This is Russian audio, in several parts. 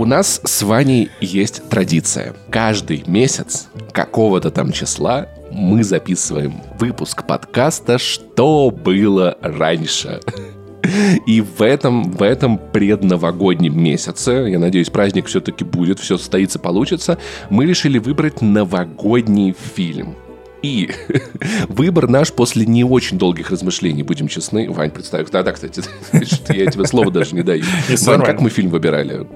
У нас с Ваней есть традиция. Каждый месяц какого-то там числа мы записываем выпуск подкаста «Что было раньше?». И в этом, в этом предновогоднем месяце, я надеюсь, праздник все-таки будет, все состоится, получится, мы решили выбрать новогодний фильм. И выбор наш после не очень долгих размышлений, будем честны. Вань, представь. Да-да, кстати, я тебе слово даже не даю. Вань, как мы фильм выбирали?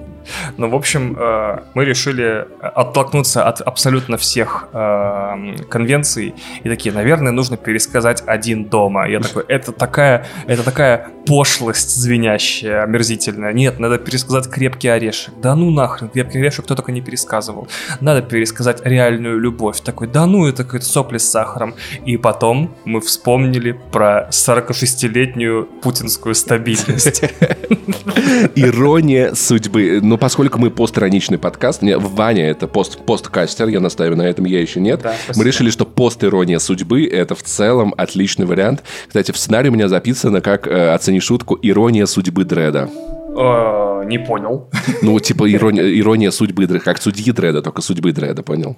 Ну, в общем, э, мы решили оттолкнуться от абсолютно всех э, конвенций и такие, наверное, нужно пересказать один дома. Я такой, это такая, это такая пошлость звенящая, омерзительная. Нет, надо пересказать крепкий орешек. Да ну нахрен, крепкий орешек кто только не пересказывал. Надо пересказать реальную любовь. Такой, да ну, это какой-то сопли с сахаром. И потом мы вспомнили про 46-летнюю путинскую стабильность. Ирония судьбы. Ну, поскольку мы постироничный подкаст, не, Ваня это пост, посткастер, я настаиваю на этом, я еще нет. Да, мы решили, что пост-ирония судьбы это в целом отличный вариант. Кстати, в сценарии у меня записано как э, оцени шутку ирония судьбы Дреда. Э, не понял. Ну, типа ирония, ирония судьбы Дреда, как судьи Дреда, только судьбы Дреда, понял?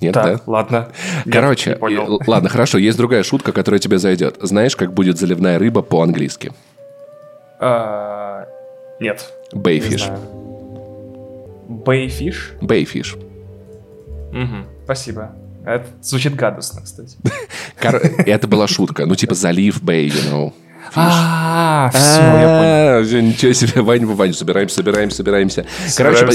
Нет, так, да? ладно. Короче, Нет, ладно, хорошо, есть другая шутка, которая тебе зайдет. Знаешь, как будет заливная рыба по-английски? А, нет. Бейфиш. Бейфиш? Бейфиш. Угу, спасибо. Это звучит гадостно, кстати. Это была шутка. Ну, типа залив бей, you know. А, все, я понял. Ничего себе, Ваня, Ваня, собираемся, собираемся, собираемся. Короче.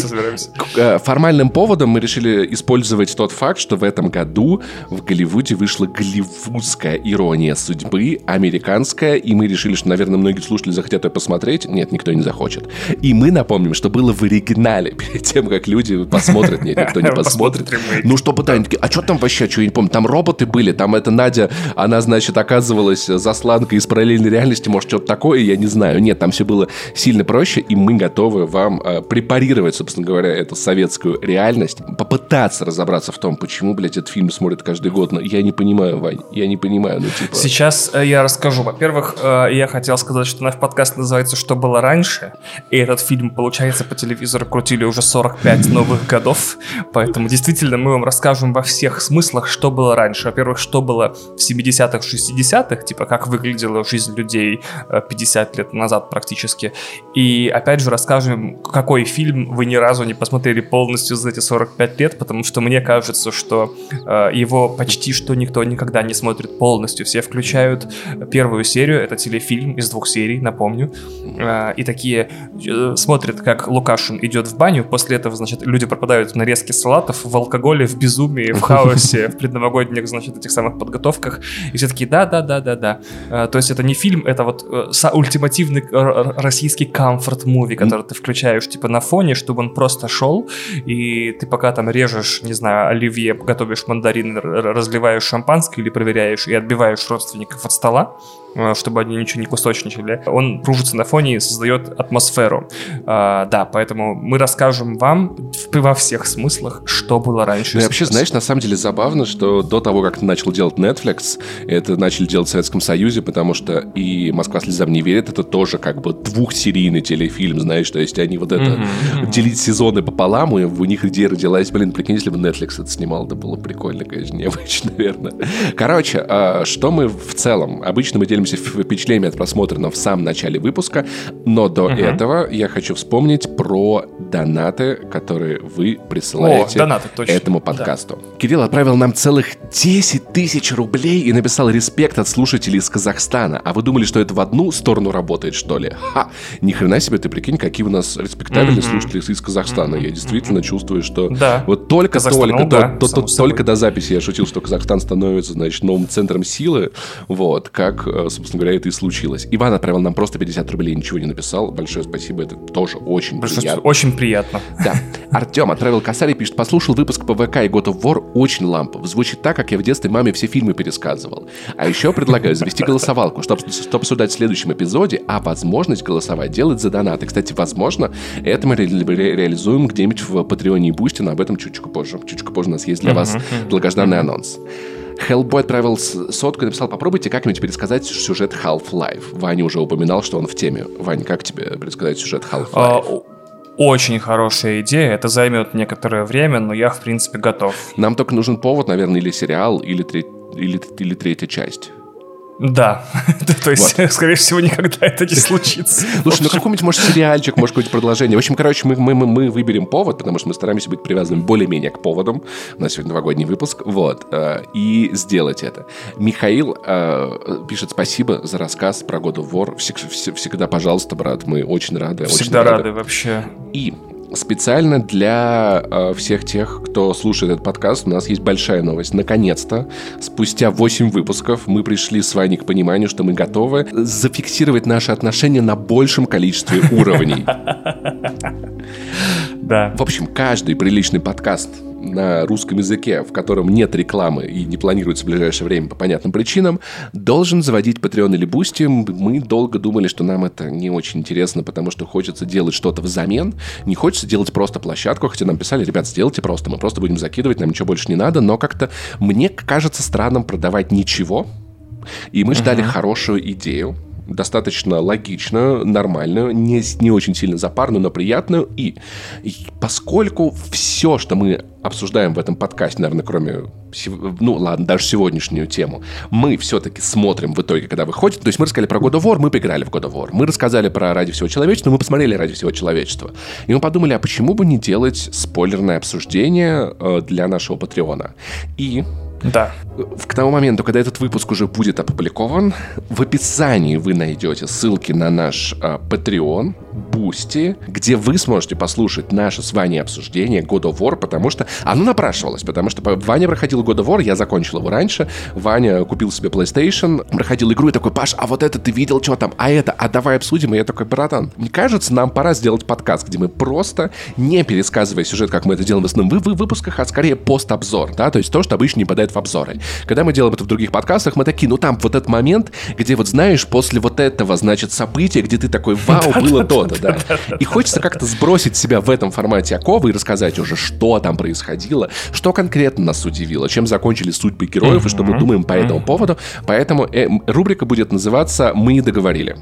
Э, формальным поводом мы решили использовать тот факт, что в этом году в Голливуде вышла голливудская ирония судьбы, американская, и мы решили, что, наверное, многие слушатели захотят ее посмотреть. Нет, никто не захочет. И мы напомним, что было в оригинале, перед тем, как люди посмотрят. Нет, никто не посмотрит. Ну, что пытаются, а что там вообще, что я не помню, там роботы были, там это Надя, она, значит, оказывалась засланкой из параллельной реальности, может, что-то такое, я не знаю. Нет, там все было сильно проще, и мы готовы вам э, препарировать, собственно говоря, эту советскую реальность, попытаться разобраться в том, почему, блядь, этот фильм смотрят каждый год. Но я не понимаю, Вань, я не понимаю, ну типа... Сейчас э, я расскажу. Во-первых, э, я хотел сказать, что наш подкаст называется «Что было раньше», и этот фильм, получается, по телевизору крутили уже 45 новых годов, поэтому действительно мы вам расскажем во всех смыслах, что было раньше. Во-первых, что было в 70-х, 60-х, типа как выглядела жизнь людей людей 50 э, лет назад практически. И опять же расскажем, какой фильм вы ни разу не посмотрели полностью за эти 45 лет, потому что мне кажется, что э, его почти что никто никогда не смотрит полностью. Все включают первую серию, это телефильм из двух серий, напомню, э, и такие смотрят, как Лукашин идет в баню, после этого, значит, люди пропадают в нарезке салатов, в алкоголе, в безумии, в хаосе, в предновогодних, значит, этих самых подготовках, и все такие, да-да-да-да-да. То есть это не фильм, фильм это вот э, ультимативный российский комфорт-муви, который ты включаешь типа на фоне, чтобы он просто шел, и ты пока там режешь, не знаю, оливье, готовишь мандарин, разливаешь шампанское или проверяешь и отбиваешь родственников от стола, Э, чтобы они ничего не кусочничали. Он кружится на фоне и создает атмосферу. А, да, поэтому мы расскажем вам во всех смыслах, что было раньше. Ну, и вообще, знаешь, на самом деле забавно, что до того, как начал делать Netflix, это начали делать в Советском Союзе, потому что и «Москва слезам не верит» — это тоже как бы двухсерийный телефильм, знаешь, то есть они вот это mm-hmm. делить сезоны пополам, и у них идея родилась, блин, прикинь, если бы Netflix это снимал, это было прикольно, конечно, необычно, наверное. Короче, а, что мы в целом? Обычно мы делим делимся впечатлениями от просмотренного в самом начале выпуска, но до угу. этого я хочу вспомнить про донаты, которые вы присылаете О, донаты, этому подкасту. Да. Кирилл отправил нам целых 10 тысяч рублей и написал респект от слушателей из Казахстана. А вы думали, что это в одну сторону работает, что ли? Ха! Ни хрена себе, ты прикинь, какие у нас респектабельные mm-hmm. слушатели из Казахстана. Mm-hmm. Я действительно mm-hmm. чувствую, что да. вот только, только, ну, да, то, то, только до записи я шутил, что Казахстан становится, значит, новым центром силы. Вот, как, э, собственно говоря, это и случилось. Иван отправил нам просто 50 рублей, ничего не написал. Большое спасибо, это тоже очень Большое приятно. Очень приятно. Да. Артем отправил косарь и пишет, послушал выпуск ПВК и God of War, очень лампов. Звучит так, как я в детстве маме все фильмы пересказывал. А еще предлагаю завести голосовалку, чтобы, чтобы обсуждать в следующем эпизоде, а возможность голосовать делать за донаты. Кстати, возможно, это мы ре- ре- реализуем где-нибудь в Patreon е и Boosty, но об этом чуть-чуть позже. Чуть-чуть позже у нас есть для вас долгожданный анонс. Hellboy отправил сотку и написал, попробуйте как-нибудь пересказать сюжет Half-Life. Ваня уже упоминал, что он в теме. Ваня, как тебе пересказать сюжет Half-Life? А, очень хорошая идея. Это займет некоторое время, но я, в принципе, готов. Нам только нужен повод, наверное, или сериал, или, треть, или, или третья часть. Да, то есть, вот. скорее всего, никогда это не случится. Слушай, ну какой-нибудь, может, сериальчик, может, какое-нибудь продолжение. В общем, короче, мы, мы, мы, мы выберем повод, потому что мы стараемся быть привязанными более-менее к поводам. У нас сегодня новогодний выпуск. Вот. Э, и сделать это. Михаил э, пишет спасибо за рассказ про God of War. Всегда, пожалуйста, брат, мы очень рады. Всегда очень рады. рады вообще. И специально для э, всех тех, кто слушает этот подкаст, у нас есть большая новость. Наконец-то, спустя 8 выпусков, мы пришли с вами к пониманию, что мы готовы зафиксировать наши отношения на большем количестве уровней. Да. В общем, каждый приличный подкаст на русском языке, в котором нет рекламы и не планируется в ближайшее время по понятным причинам, должен заводить Patreon или Boosty. Мы долго думали, что нам это не очень интересно, потому что хочется делать что-то взамен. Не хочется делать просто площадку, хотя нам писали, ребят, сделайте просто, мы просто будем закидывать, нам ничего больше не надо, но как-то мне кажется странным продавать ничего, и мы ждали uh-huh. хорошую идею, достаточно логичную, нормальную, не, не очень сильно запарную, но приятную. И, и поскольку все, что мы обсуждаем в этом подкасте, наверное, кроме, ну ладно, даже сегодняшнюю тему, мы все-таки смотрим в итоге, когда выходит. То есть мы рассказали про God of War, мы поиграли в God of War. Мы рассказали про «Ради всего человечества», мы посмотрели «Ради всего человечества». И мы подумали, а почему бы не делать спойлерное обсуждение э, для нашего Patreon а? И да. К тому моменту, когда этот выпуск уже будет опубликован, в описании вы найдете ссылки на наш э, Patreon, Boosty, где вы сможете послушать наше с Ваней обсуждение God of War, потому что оно напрашивалось, потому что Ваня проходил God of War, я закончил его раньше, Ваня купил себе PlayStation, проходил игру и такой, Паш, а вот это ты видел, что там, а это, а давай обсудим, и я такой, братан, мне кажется, нам пора сделать подкаст, где мы просто, не пересказывая сюжет, как мы это делаем в основном вы, выпусках, а скорее пост-обзор, да, то есть то, что обычно не попадает в обзоры. Когда мы делаем это в других подкастах, мы такие, ну там вот этот момент, где вот знаешь, после вот этого, значит, события, где ты такой, вау, было то-то, да. И хочется как-то сбросить себя в этом формате оковы и рассказать уже, что там происходило, что конкретно нас удивило, чем закончили судьбы героев и что мы думаем по этому поводу. Поэтому э, рубрика будет называться «Мы договорили».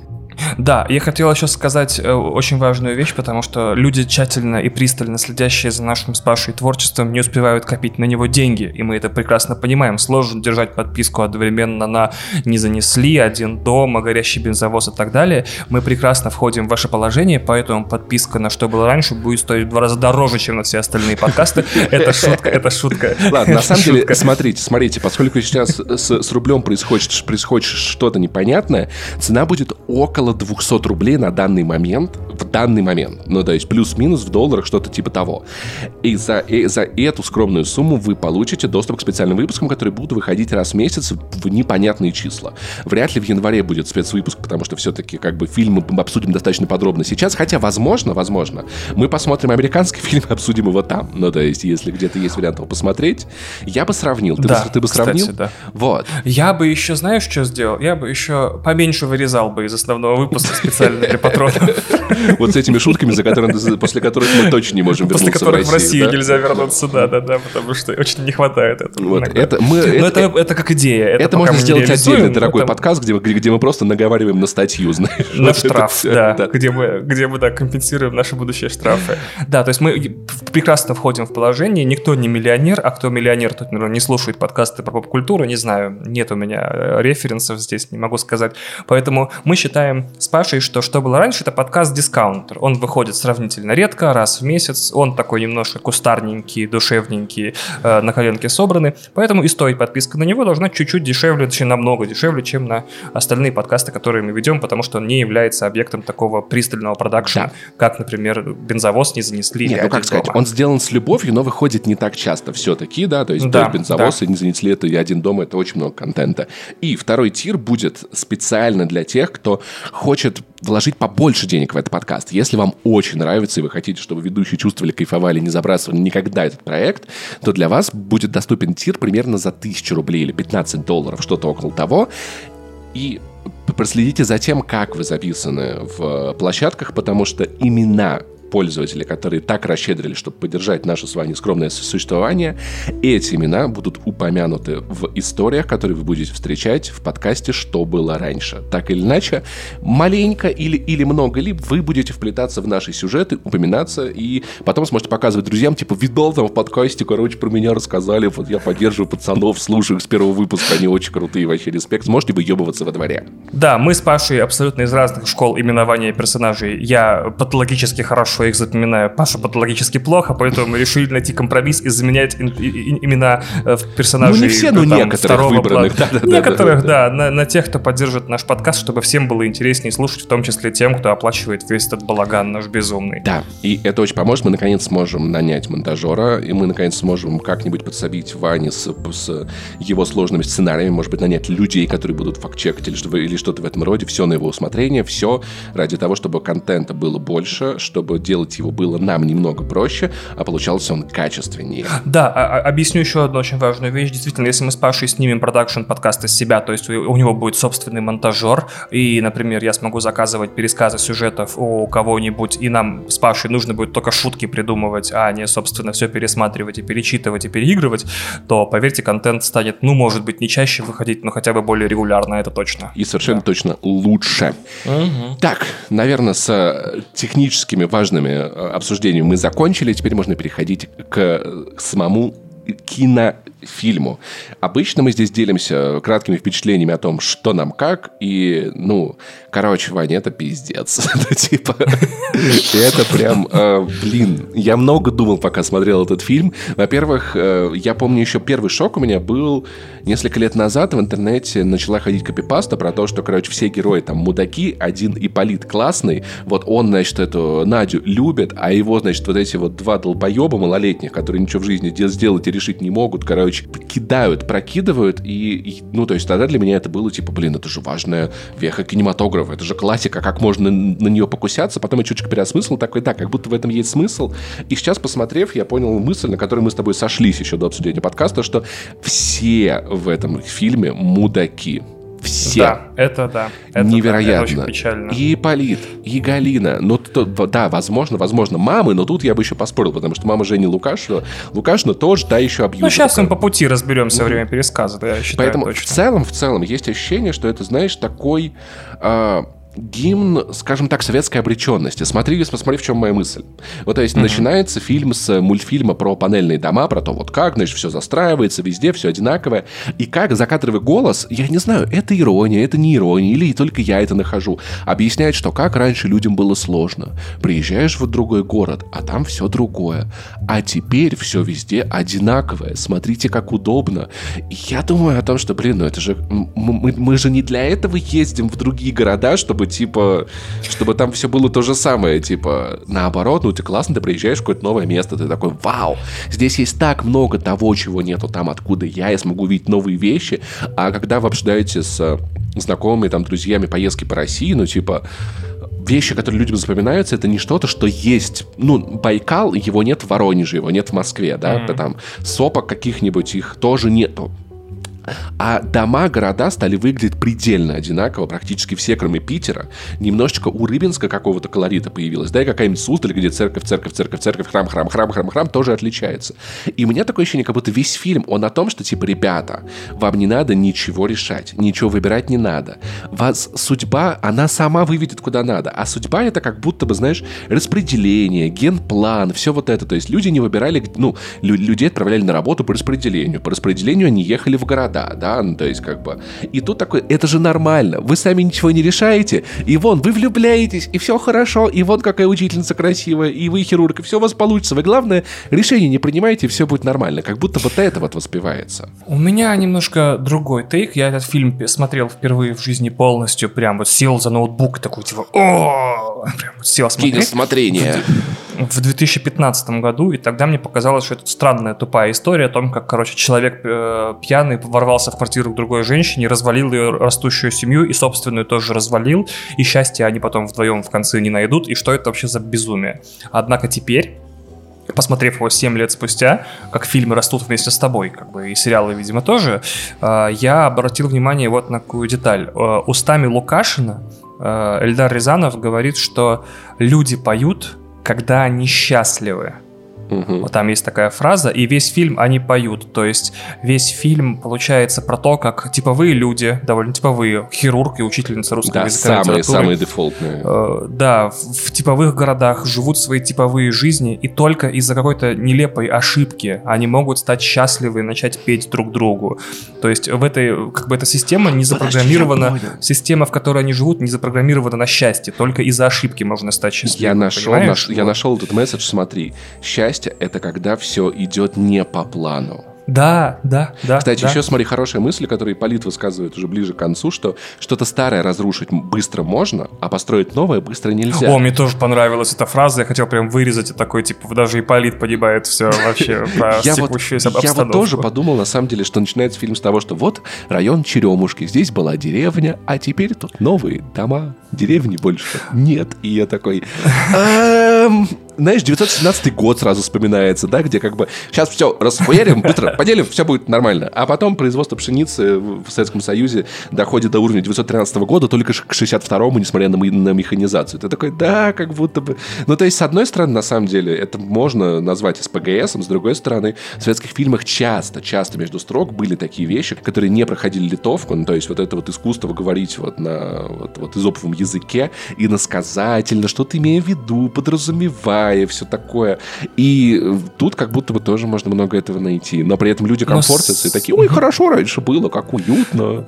Да, я хотел еще сказать э, очень важную вещь, потому что люди, тщательно и пристально следящие за нашим с Пашей творчеством, не успевают копить на него деньги, и мы это прекрасно понимаем. Сложно держать подписку одновременно на «Не занесли», «Один дома», «Горящий бензовоз» и так далее. Мы прекрасно входим в ваше положение, поэтому подписка на «Что было раньше» будет стоить в два раза дороже, чем на все остальные подкасты. Это шутка, это шутка. Ладно, на самом деле, смотрите, смотрите, поскольку сейчас с рублем происходит, происходит что-то непонятное, цена будет около около 200 рублей на данный момент, в данный момент. Ну, то есть плюс-минус в долларах что-то типа того. И за, и за эту скромную сумму вы получите доступ к специальным выпускам, которые будут выходить раз в месяц в непонятные числа. Вряд ли в январе будет спецвыпуск, потому что все-таки как бы фильмы мы обсудим достаточно подробно сейчас, хотя возможно, возможно, мы посмотрим американский фильм обсудим его там. Ну, то есть, если где-то есть вариант его посмотреть, я бы сравнил. Ты, да, бы, ты бы кстати, сравнил? Да. Вот. Я бы еще, знаешь, что сделал? Я бы еще поменьше вырезал бы из основного выпуска специально для патронов. Вот с этими шутками, за которыми, после которых мы точно не можем вернуться После которых в Россию нельзя вернуться, да-да-да, потому что очень не хватает этого. Вот, это, мы, Но это, это, как идея. Это, можно сделать отдельный дорогой подкаст, где, где мы просто наговариваем на статью, знаешь. На штраф, да, где мы, где мы, да, компенсируем наши будущие штрафы. Да, то есть мы прекрасно входим в положение, никто не миллионер, а кто миллионер, тот, наверное, не слушает подкасты про поп-культуру, не знаю, нет у меня э, референсов здесь, не могу сказать. Поэтому мы считаем с Пашей, что что было раньше, это подкаст «Дискаунтер». Он выходит сравнительно редко, раз в месяц. Он такой немножко кустарненький, душевненький, э, на коленке собранный. Поэтому и стоит подписка на него должна чуть-чуть дешевле, точнее намного дешевле, чем на остальные подкасты, которые мы ведем, потому что он не является объектом такого пристального продакшена, да. как, например, «Бензовоз» не занесли. Нет, ну как сказать, дома. он сделан с любовью, но выходит не так часто все-таки, да, то есть да, «Бензовоз» да. и «Не занесли» это и «Один дома» — это очень много контента. И второй тир будет специально для тех, кто хочет вложить побольше денег в этот подкаст. Если вам очень нравится и вы хотите, чтобы ведущие чувствовали, кайфовали, не забрасывали никогда этот проект, то для вас будет доступен тир примерно за 1000 рублей или 15 долларов, что-то около того. И проследите за тем, как вы записаны в площадках, потому что имена пользователи, которые так расщедрили, чтобы поддержать наше с вами скромное существование, эти имена будут упомянуты в историях, которые вы будете встречать в подкасте «Что было раньше». Так или иначе, маленько или, или много ли вы будете вплетаться в наши сюжеты, упоминаться, и потом сможете показывать друзьям, типа, видал там в подкасте, короче, про меня рассказали, вот я поддерживаю пацанов, слушаю их с первого выпуска, они очень крутые, вообще респект. Сможете выебываться во дворе. Да, мы с Пашей абсолютно из разных школ именования персонажей. Я патологически хорошо их запоминаю, Паша патологически плохо, поэтому мы решили найти компромисс и заменять имена э, персонажей. Ну, не все, но некоторых выбранных. Да, да, некоторых, да, да, да на, на тех, кто поддержит наш подкаст, чтобы всем было интереснее слушать, в том числе тем, кто оплачивает весь этот балаган наш безумный. Да, и это очень поможет. Мы, наконец, сможем нанять монтажера, и мы, наконец, сможем как-нибудь подсобить Ване с, с его сложными сценариями, может быть, нанять людей, которые будут факт-чекать или, что, или что-то в этом роде. Все на его усмотрение, все ради того, чтобы контента было больше, чтобы делать его было нам немного проще, а получался он качественнее. Да, а, а, объясню еще одну очень важную вещь. Действительно, если мы с Пашей снимем продакшн подкаста с себя, то есть у него будет собственный монтажер, и, например, я смогу заказывать пересказы сюжетов у кого-нибудь, и нам с Пашей нужно будет только шутки придумывать, а не, собственно, все пересматривать и перечитывать и переигрывать, то, поверьте, контент станет, ну, может быть, не чаще выходить, но хотя бы более регулярно, это точно. И совершенно да. точно лучше. Угу. Так, наверное, с э, техническими важными э, обсуждениями мы закончили, теперь можно переходить к самому кинофильму. Обычно мы здесь делимся краткими впечатлениями о том, что нам как, и, ну, короче, Ваня, это пиздец. ну, типа, это прям, э, блин, я много думал, пока смотрел этот фильм. Во-первых, э, я помню еще первый шок у меня был несколько лет назад в интернете начала ходить копипаста про то, что, короче, все герои там мудаки, один Иполит классный, вот он, значит, эту Надю любит, а его, значит, вот эти вот два долбоеба малолетних, которые ничего в жизни сделать и решить не могут, короче, кидают, прокидывают, и, и, ну, то есть тогда для меня это было типа, блин, это же важная веха кинематографа, это же классика, как можно на нее покусяться, потом я чуть-чуть переосмыслил, такой, да, как будто в этом есть смысл, и сейчас, посмотрев, я понял мысль, на которой мы с тобой сошлись еще до обсуждения подкаста, что все в этом фильме мудаки все. Да, это да. Это, Невероятно. Да, это печально. И Полит, и Галина. Ну, то, да, возможно, возможно, мамы, но тут я бы еще поспорил, потому что мама Жени Лукашина, Лукашина тоже, да, еще абьюзер. Ну, сейчас мы по пути разберемся во время пересказа, да, я считаю Поэтому точно. в целом, в целом, есть ощущение, что это, знаешь, такой... Э, гимн, скажем так, советской обреченности. Смотри, посмотри, в чем моя мысль. Вот, то есть, mm-hmm. начинается фильм с мультфильма про панельные дома, про то, вот как, значит, все застраивается, везде все одинаковое. И как закадровый голос, я не знаю, это ирония, это не ирония, или только я это нахожу, объясняет, что как раньше людям было сложно. Приезжаешь в другой город, а там все другое. А теперь все везде одинаковое. Смотрите, как удобно. И я думаю о том, что, блин, ну это же... Мы, мы же не для этого ездим в другие города, чтобы чтобы, типа, чтобы там все было то же самое, типа, наоборот, ну, ты классно, ты приезжаешь в какое-то новое место, ты такой, вау, здесь есть так много того, чего нету там, откуда я, я смогу увидеть новые вещи, а когда вы обсуждаете с э, знакомыми, там, друзьями поездки по России, ну, типа, вещи, которые людям запоминаются, это не что-то, что есть. Ну, Байкал, его нет в Воронеже, его нет в Москве, да, mm-hmm. там сопок каких-нибудь их тоже нету. А дома, города стали выглядеть предельно одинаково, практически все, кроме Питера. Немножечко у Рыбинска какого-то колорита появилось. Да, и какая-нибудь Суздаль, где церковь, церковь, церковь, церковь, храм, храм, храм, храм, храм, тоже отличается. И у меня такое ощущение, как будто весь фильм, он о том, что, типа, ребята, вам не надо ничего решать, ничего выбирать не надо. Вас судьба, она сама выведет куда надо. А судьба это как будто бы, знаешь, распределение, генплан, все вот это. То есть люди не выбирали, ну, людей отправляли на работу по распределению. По распределению они ехали в города города, да, ну, то есть как бы... И тут такой, это же нормально, вы сами ничего не решаете, и вон, вы влюбляетесь, и все хорошо, и вон какая учительница красивая, и вы хирург, и все у вас получится. Вы, главное, решение не принимаете, и все будет нормально. Как будто вот это вот воспевается. У меня немножко другой тейк. Я этот фильм смотрел впервые в жизни полностью, прям вот сел за ноутбук такой, типа, о, прям вот сел смотреть. Киносмотрение в 2015 году, и тогда мне показалось, что это странная тупая история о том, как, короче, человек э, пьяный ворвался в квартиру к другой женщине, развалил ее растущую семью и собственную тоже развалил, и счастье они потом вдвоем в конце не найдут, и что это вообще за безумие. Однако теперь посмотрев его 7 лет спустя, как фильмы растут вместе с тобой, как бы и сериалы, видимо, тоже, э, я обратил внимание вот на какую деталь. Э, устами Лукашина э, Эльдар Рязанов говорит, что люди поют, когда они счастливы. Мгм. Вот там есть такая фраза, и весь фильм они поют. То есть весь фильм получается про то, как типовые люди, довольно типовые, хирург и учительница русского Да, языка самые, самые дефолтные. э, да, в, в типовых городах живут свои типовые жизни, и только из-за какой-то нелепой ошибки они могут стать счастливы и начать петь друг другу. То есть в этой, как бы эта система не запрограммирована, система, в которой они живут, не запрограммирована на счастье. Только из-за ошибки можно стать счастливым. Я нашел, наш- я нашел этот месседж, смотри. Счастье — это когда все идет не по плану. Да, да, да. Кстати, да. еще смотри, хорошая мысль, которую Полит высказывает уже ближе к концу, что что-то старое разрушить быстро можно, а построить новое быстро нельзя. О, мне тоже понравилась эта фраза, я хотел прям вырезать и такой, типа, даже Ипполит погибает все вообще про я вот, я тоже подумал, на самом деле, что начинается фильм с того, что вот район Черемушки, здесь была деревня, а теперь тут новые дома, деревни больше нет. И я такой... «Эм, Знаешь, 917 год сразу вспоминается, да, где как бы сейчас все расхуярим, быстро поделим, все будет нормально. А потом производство пшеницы в Советском Союзе доходит до уровня 913 года только к 62-му, несмотря на, на механизацию. Ты такой, да, как будто бы... Ну, то есть, с одной стороны, на самом деле, это можно назвать СПГС, с другой стороны, в советских фильмах часто, часто между строк были такие вещи, которые не проходили литовку, ну, то есть, вот это вот искусство говорить вот на вот, вот изоповом языке, иносказательно, что-то имея в виду, подразумевая, все такое. И э, тут как будто бы тоже можно много этого найти. Но при этом люди Но комфортятся и такие, ой, хорошо раньше было, как уютно.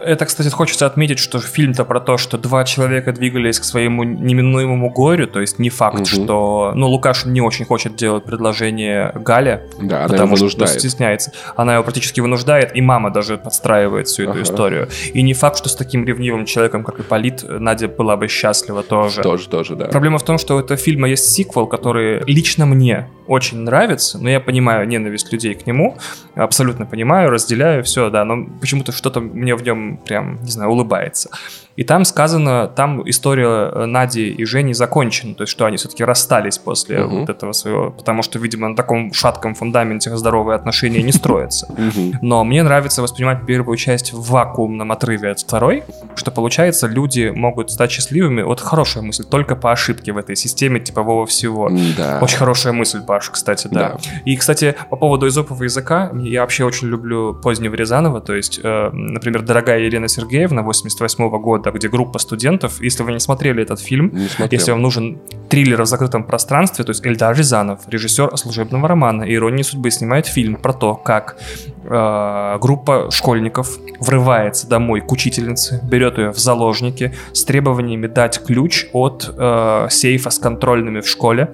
Это, кстати, хочется отметить, что фильм-то про то, что два человека двигались к своему неминуемому горю, то есть не факт, Мгм. что... Ну, Лукашин не очень хочет делать предложение Гале, Да, она его потому что вынуждает. стесняется. Она его практически вынуждает, и мама даже подстраивает всю эту Ага. историю. И не факт, что с таким ревнивым человеком, как Ипполит, Надя была бы счастлива тоже. Тоже, тоже, да. Проблема в том, что у этого фильма есть сиквел, который лично мне очень нравится, но я понимаю ненависть людей к нему, абсолютно понимаю, разделяю, все, да, но почему-то что-то мне в нем прям, не знаю, улыбается. И там сказано, там история э, Нади и Жени закончена, то есть что они все-таки расстались после Мгм. вот этого своего, потому что, видимо, на таком шатком фундаменте здоровые отношения не строятся. Но мне нравится воспринимать первую часть в вакуумном отрыве от второй, что получается, люди могут стать счастливыми. Вот хорошая мысль, только по ошибке в этой системе типового всего. Да. Очень хорошая мысль, Паш, кстати, да. Да. И, кстати, по поводу изопового языка, я вообще очень люблю позднего Рязанова, то есть, э, например, «Дорогая Елена Сергеевна» 88 года, где группа студентов, если вы не смотрели этот фильм, если вам нужен триллер в закрытом пространстве, то есть Эльдар Рязанов, режиссер служебного романа «Ирония судьбы», снимает фильм про то, как э, группа школьников врывается домой к учительнице, берет ее в заложники с требованиями дать ключ от э, сейфа с контрольными в школе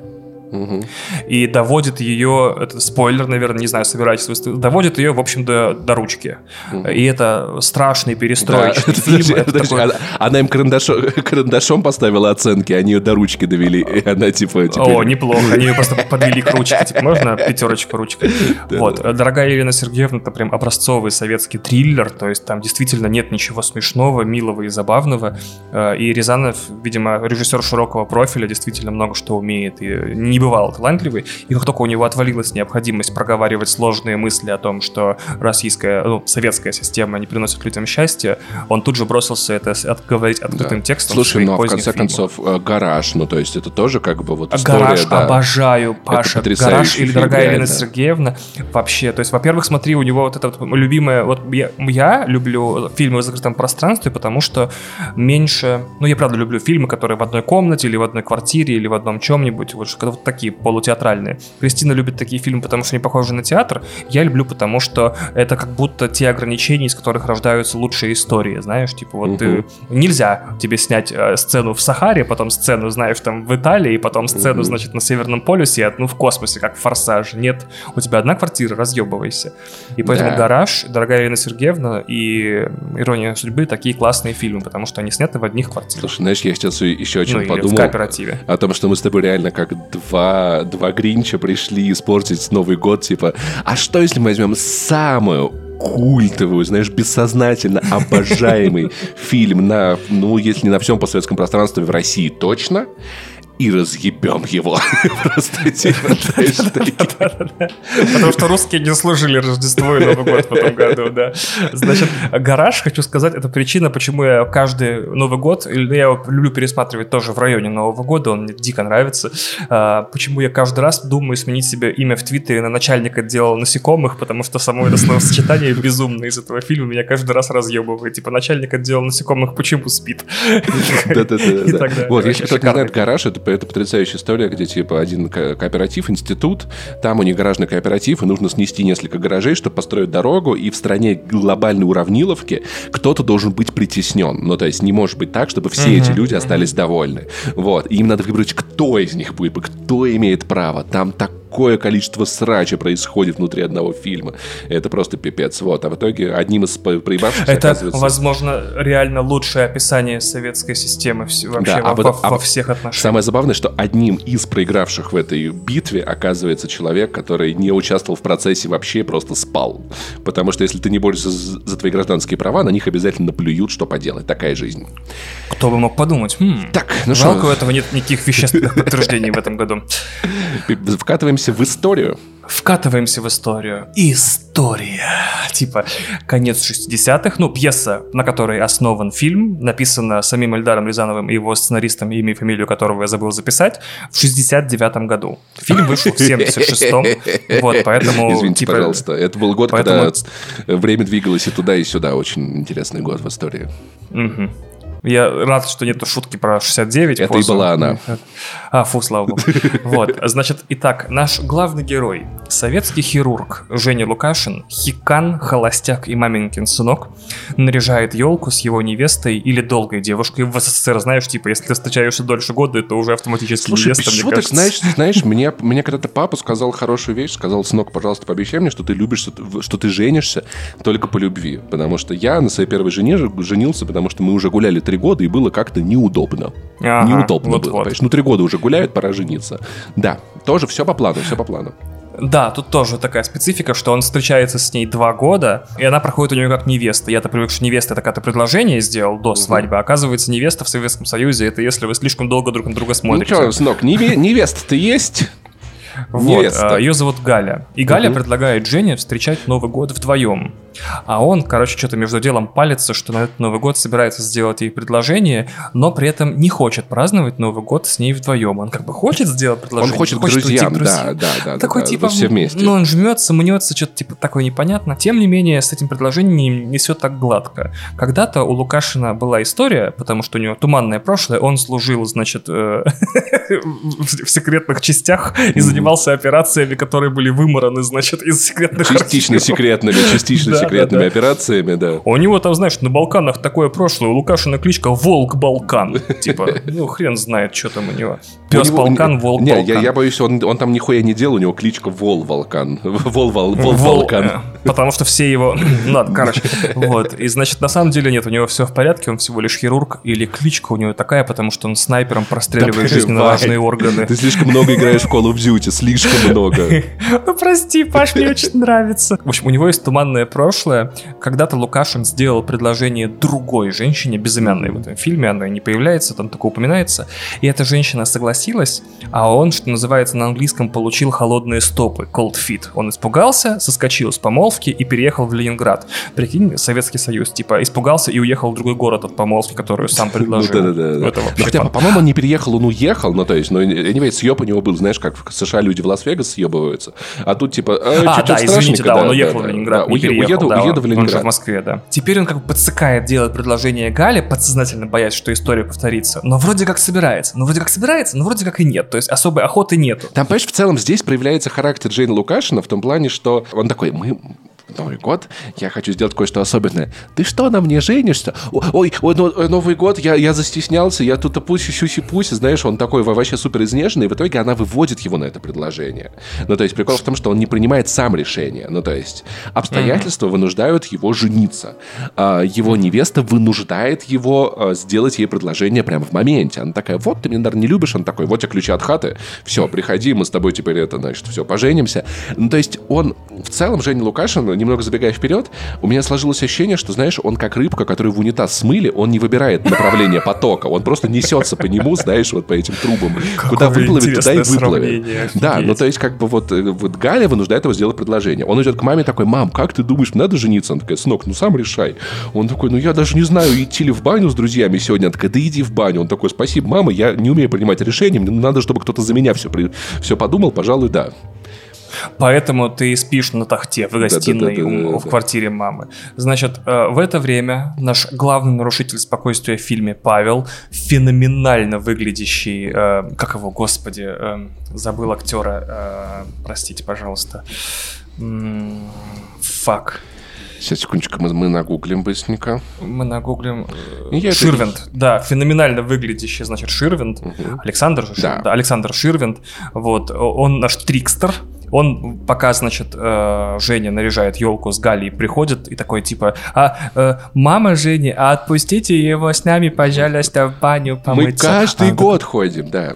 И доводит ее, это спойлер, наверное, не знаю, собираетесь вы, доводит ее, в общем, до, до ручки. И это страшный Да, перестроечный фильм. подожди, это подожди, такой- она, она им карандашом, карандашом поставила оценки, они ее до ручки довели, и она типа теперь... О, неплохо. Они ее просто подвели к ручке. Типа, можно пятерочку ручкой? Вот. Дорогая Елена Сергеевна, это прям образцовый советский триллер. То есть там действительно нет ничего смешного, милого и забавного. Э, И Рязанов, видимо, режиссер широкого профиля, действительно много что умеет. И не бывал талантливый. И как только у него отвалилась необходимость проговаривать сложные мысли о том, что российская, ну, советская система не приносит людям счастья, он тут же бросился это говорить открытым Да. текстом. Слушай, ну а в конце фильмах. концов, э, гараж, ну то есть это тоже как бы вот история, гараж да. обожаю, Паша. Гараж или фильм, дорогая Елена реально. Сергеевна. Вообще, то есть, во-первых, смотри, у него вот это вот любимое, вот я, я люблю фильмы в закрытом пространстве, потому что меньше, ну я правда люблю фильмы, которые в одной комнате или в одной квартире или в одном чем-нибудь, вот, когда вот такие полутеатральные. Кристина любит такие фильмы, потому что они похожи на театр. Я люблю, потому что это как будто те ограничения, из которых рождаются лучшие истории, знаешь, типа вот ты Мгм. нельзя тебе снять э, сцену в Сахаре, потом сцену, знаешь, там в Италии, потом сцену, значит, на Северном полюсе, и одну в космосе, как в «Форсаже». Нет, у тебя одна квартира, разъебывайся. И поэтому Да. «Гараж», «Дорогая Ирина Сергеевна» и «Ирония судьбы» такие классные фильмы, потому что они сняты в одних квартирах. Слушай, знаешь, я сейчас еще очень ну, подумал в кооперативе. о том, что мы с тобой реально как два, два гринча пришли испортить Новый год, типа, а что если мы возьмем самую культовую, знаешь, бессознательно обожаемый фильм на, ну, если не на всем постсоветском пространстве в России точно, и разъебем его. Просто Потому что русские не служили Рождество и Новый год в этом году, да. Значит, гараж, хочу сказать, это причина, почему я каждый Новый год, или я люблю пересматривать тоже в районе Нового года, он мне дико нравится, а, почему я каждый раз думаю сменить себе имя в Твиттере на начальника отдела насекомых, потому что само это словосочетание безумное из этого фильма меня каждый раз разъебывает. Типа, начальник отдела насекомых почему спит? Да-да-да. Вот, если кто-то не знает, гараж, это это потрясающая история, где типа один кооператив, институт, там у них гаражный кооператив, и нужно снести несколько гаражей, чтобы построить дорогу, и в стране глобальной уравниловки кто-то должен быть притеснен. Ну, то есть не может быть так, чтобы все эти люди остались довольны. Вот. И им надо выбрать, кто из них будет, кто имеет право. Там так какое количество срача происходит внутри одного фильма. Это просто пипец. Вот. А в итоге одним из проебавшихся Это, оказывается... возможно, реально лучшее описание советской системы вообще да, а во, а, во всех отношениях. Самое забавное, что одним из проигравших в этой битве оказывается человек, который не участвовал в процессе вообще, просто спал. Потому что если ты не борешься за твои гражданские права, на них обязательно плюют, что поделать. Такая жизнь. Кто бы мог подумать? Хм, так, ну Жалко, что... у этого нет никаких вещественных подтверждений в этом году. Вкатываемся вкатываемся в историю. Вкатываемся в историю. История. Типа, конец 60-х, ну, пьеса, на которой основан фильм, написана самим Эльдаром Рязановым и его сценаристом, имя и фамилию которого я забыл записать, в 69-м году. Фильм вышел в 76-м. Вот, поэтому... Извините, типа, пожалуйста. Это был год, поэтому... когда время двигалось и туда, и сюда. Очень интересный год в истории. Угу. Я рад, что нету шутки про 69. Это позу. и была она. А, фу, слава богу. Вот, значит, итак, наш главный герой, советский хирург Женя Лукашин, хикан, холостяк и маменькин сынок, наряжает елку с его невестой или долгой девушкой. В СССР, знаешь, типа, если ты встречаешься дольше года, это уже автоматически Слушай, невеста, мне шуток, кажется. знаешь, знаешь, мне, мне когда-то папа сказал хорошую вещь, сказал, сынок, пожалуйста, пообещай мне, что ты любишь, что ты женишься только по любви. Потому что я на своей первой жене женился, потому что мы уже гуляли три три года, и было как-то неудобно. Ага, неудобно вот было. Вот. Ну, три года уже гуляют, пора жениться. Да, тоже все по плану, все по плану. Да, тут тоже такая специфика, что он встречается с ней два года, и она проходит у нее как невеста. Я-то привык, что невеста это когда ты предложение сделал до свадьбы, а оказывается, невеста в Советском Союзе это если вы слишком долго друг на друга смотрите. Ну что, сынок, невеста-то есть? Вот, а, ее зовут Галя. И Галя угу. предлагает Жене встречать Новый год вдвоем. А он, короче, что-то между делом палится, что на этот Новый год собирается сделать ей предложение, но при этом не хочет праздновать Новый год с ней вдвоем. Он как бы хочет сделать предложение. Он хочет, хочет друзьям, уйти к друзьям. Да, да, да. Такой да, типа, все вместе. Ну, он жмется, мнется, что-то типа такое непонятно. Тем не менее, с этим предложением не все так гладко. Когда-то у Лукашина была история, потому что у него туманное прошлое, он служил, значит, э, в секретных частях и занимался операциями, которые были вымораны, значит, из секретных Частично секретными, частично секретными да, операциями, да. У него там, знаешь, на Балканах такое прошлое. У Лукашина кличка Волк Балкан. Типа, ну хрен знает, что там у него. Пес Балкан, Волк не, Балкан. Я, я боюсь, он, он там нихуя не делал, у него кличка Вол Волкан. Вол, Вол, Вол, Волкан. Э, потому что все его... Ладно, короче. Вот. И, значит, на самом деле нет, у него все в порядке, он всего лишь хирург. Или кличка у него такая, потому что он снайпером простреливает жизненно важные органы. Ты слишком много играешь в Call of Duty, слишком много. Ну, прости, Паш, мне очень нравится. В общем, у него есть туманное прошлое, когда-то Лукашин сделал предложение другой женщине, безымянной в этом фильме, она не появляется, там только упоминается, и эта женщина согласилась, а он, что называется на английском, получил холодные стопы, cold feet. Он испугался, соскочил с помолвки и переехал в Ленинград. Прикинь, Советский Союз, типа, испугался и уехал в другой город от помолвки, которую сам ну предложил. Да-да-да. Хотя, по-моему, он не переехал, он уехал, ну, то есть, ну, anyway, съеб у него был, знаешь, как в США люди в Лас-Вегас съебываются, а тут, типа, а, да, извините, да, он уехал в Ленинград, не переехал, уеду в Ленинград в Москве, да. Теперь он как бы подсыкает делать предложение Гале, подсознательно боясь, что история повторится. Но вроде как собирается. Ну, вроде как собирается, но вроде как и нет. То есть особой охоты нету. Там, понимаешь, в целом здесь проявляется характер Джейна Лукашина в том плане, что он такой, мы Новый год, я хочу сделать кое-что особенное. Ты что, на мне женишься? Ой, ой, Новый год, я, я застеснялся, я тут пуси сюси пуси знаешь, он такой вообще супер изнеженный, и в итоге она выводит его на это предложение. Ну, то есть прикол в том, что он не принимает сам решение. Ну, то есть обстоятельства mm-hmm. вынуждают его жениться. А, его невеста вынуждает его а, сделать ей предложение прямо в моменте. Она такая, вот, ты меня, наверное, не любишь. Он такой, вот тебе ключи от хаты, все, приходи, мы с тобой теперь это, значит, все, поженимся. Ну, то есть он в целом, Женя Лукашин, немного забегая вперед, у меня сложилось ощущение, что, знаешь, он как рыбка, которую в унитаз смыли, он не выбирает направление потока, он просто несется по нему, знаешь, вот по этим трубам. Куда выплывет, туда и выплывет. Да, ну то есть как бы вот, вот Галя вынуждает его сделать предложение. Он идет к маме такой, мам, как ты думаешь, надо жениться? Она такая, сынок, ну сам решай. Он такой, ну я даже не знаю, идти ли в баню с друзьями сегодня. Она такая, да иди в баню. Он такой, спасибо, мама, я не умею принимать решения, мне надо, чтобы кто-то за меня все, все подумал, пожалуй, да. Поэтому ты спишь на тахте в гостиной да, да, да, да, в квартире мамы. Значит, э, в это время наш главный нарушитель спокойствия в фильме Павел, феноменально выглядящий, э, как его, господи, э, забыл актера, простите, пожалуйста. Фак. Сейчас, секундочку, мы, мы нагуглим быстренько. Мы нагуглим... Я Ширвинд, это... да, феноменально выглядящий, значит, Ширвинд. Угу. Александр же, да. да, Александр Ширвинд. Вот, он наш трикстер, он пока, значит, э, Женя наряжает елку с Галей, приходит и такой типа, а э, мама Жени, а отпустите его с нами, пожалуйста, в баню помыться. Мы каждый а, год ходим, да.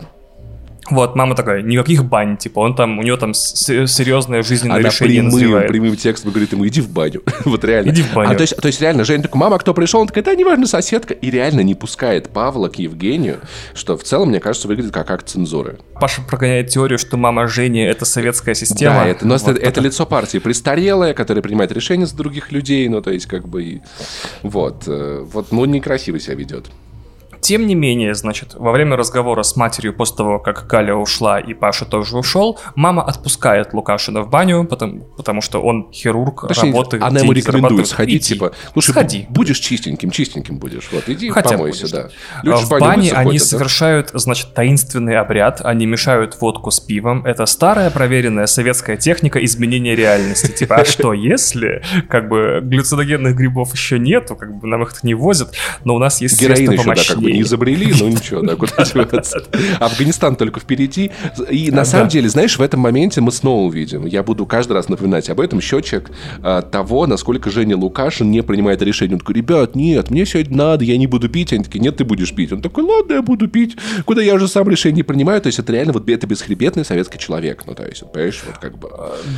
Вот, мама такая, никаких бань, типа, он там, у него там серьезное жизненное Она решение прямым, назревает. прямым текстом говорит ему, иди в баню. вот реально. Иди в баню. А, то, есть, то есть реально, Женя такой, мама, кто пришел? Он такой, да, неважно, соседка. И реально не пускает Павла к Евгению, что в целом, мне кажется, выглядит как акт цензуры. Паша прогоняет теорию, что мама Жени — это советская система. Да, это, но вот это, это лицо партии престарелое, которое принимает решения за других людей, ну, то есть, как бы, вот, э, вот, ну, некрасиво себя ведет. Тем не менее, значит, во время разговора с матерью после того, как Галя ушла и Паша тоже ушел, мама отпускает Лукашина в баню, потому, потому что он хирург, Точнее, работает. Она ему рекомендует сходить, типа, слушай, Сходи. будешь чистеньким, чистеньким будешь. Вот, иди Хотя помойся, будешь. да. Люди в бане они ходят, совершают, да? значит, таинственный обряд, они мешают водку с пивом. Это старая проверенная советская техника изменения реальности. Типа, а что если, как бы, глюциногенных грибов еще нету, как бы нам их не возят, но у нас есть средства помощнее бы не изобрели, но ничего, да, куда деваться. Афганистан только впереди. И на самом деле, знаешь, в этом моменте мы снова увидим, я буду каждый раз напоминать об этом, счетчик а, того, насколько Женя Лукашин не принимает решение. Он такой, ребят, нет, мне сегодня надо, я не буду пить. Они такие, нет, ты будешь пить. Он такой, ладно, я буду пить. Куда я уже сам решение принимаю. То есть это реально вот это бесхребетный советский человек. Ну, то есть, понимаешь, вот как бы...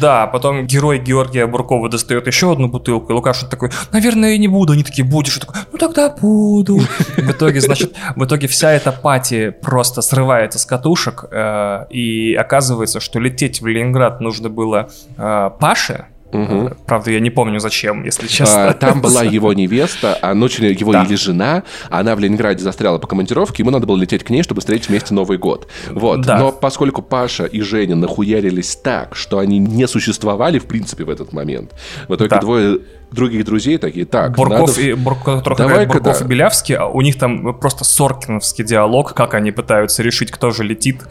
Да, потом герой Георгия Буркова достает еще одну бутылку, и Лукашин такой, наверное, я не буду. Они такие, будешь. И такой, ну тогда буду. В итоге, значит, значит, в итоге вся эта пати просто срывается с катушек, э, и оказывается, что лететь в Ленинград нужно было э, Паше, Угу. Правда, я не помню, зачем, если честно. А, там была его невеста, а ночью его да. или жена, она в Ленинграде застряла по командировке, ему надо было лететь к ней, чтобы встретить вместе Новый год. Вот. Да. Но поскольку Паша и Женя нахуярились так, что они не существовали, в принципе, в этот момент, в итоге да. двое других друзей такие, так, Бурков надо... и, Бур... Давай Бурков да. и Белявский, а у них там просто соркиновский диалог, как они пытаются решить, кто же летит.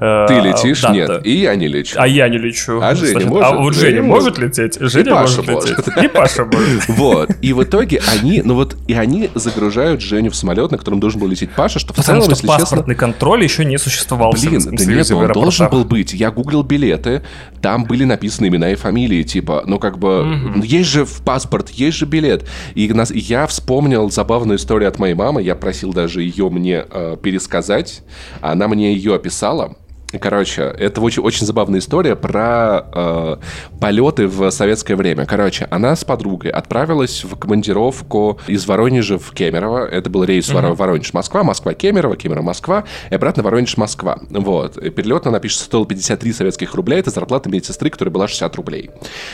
Э, Ты летишь? Да, Нет, да. и я не лечу. А я не лечу. А Женя Значит, может? А вот Женя может лететь? Женя и Паша может лететь. И Паша может. Вот. И в итоге они, ну вот, и они загружают Женю в самолет, на котором должен был лететь Паша, что в Потому целом, что паспортный честно... контроль еще не существовал Блин, да нет, он должен был быть. Я гуглил билеты, там были написаны имена и фамилии, типа, ну как бы, есть же в паспорт, есть же билет, лет. И я вспомнил забавную историю от моей мамы. Я просил даже ее мне э, пересказать. Она мне ее описала. Короче, это очень, очень забавная история про э, полеты в советское время. Короче, она с подругой отправилась в командировку из Воронежа в Кемерово. Это был рейс uh-huh. Воронеж-Москва, Москва-Кемерово, Кемерово-Москва, и обратно Воронеж-Москва. Вот. И перелет, она пишет, стоил 53 советских рубля. Это зарплата медсестры, которая была 60 рублей.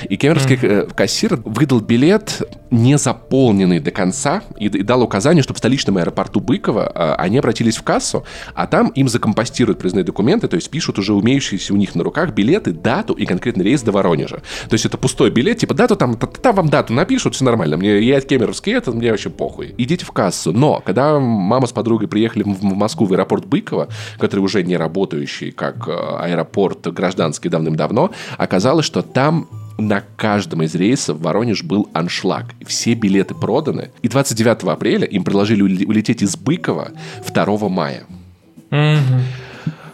И кемеровский uh-huh. кассир выдал билет не заполненный до конца и, и дал указание, чтобы в столичном аэропорту Быкова э, они обратились в кассу, а там им закомпостируют признанные документы, то есть пишут уже умеющиеся у них на руках билеты, дату и конкретный рейс до Воронежа. То есть это пустой билет, типа дату там, там вам дату напишут, все нормально. Мне, я кемеровский, это мне вообще похуй. Идите в кассу. Но когда мама с подругой приехали в Москву в аэропорт Быкова, который уже не работающий как э, аэропорт гражданский давным-давно, оказалось, что там на каждом из рейсов в Воронеж был аншлаг. Все билеты проданы. И 29 апреля им предложили улететь из Быкова 2 мая. Mm-hmm.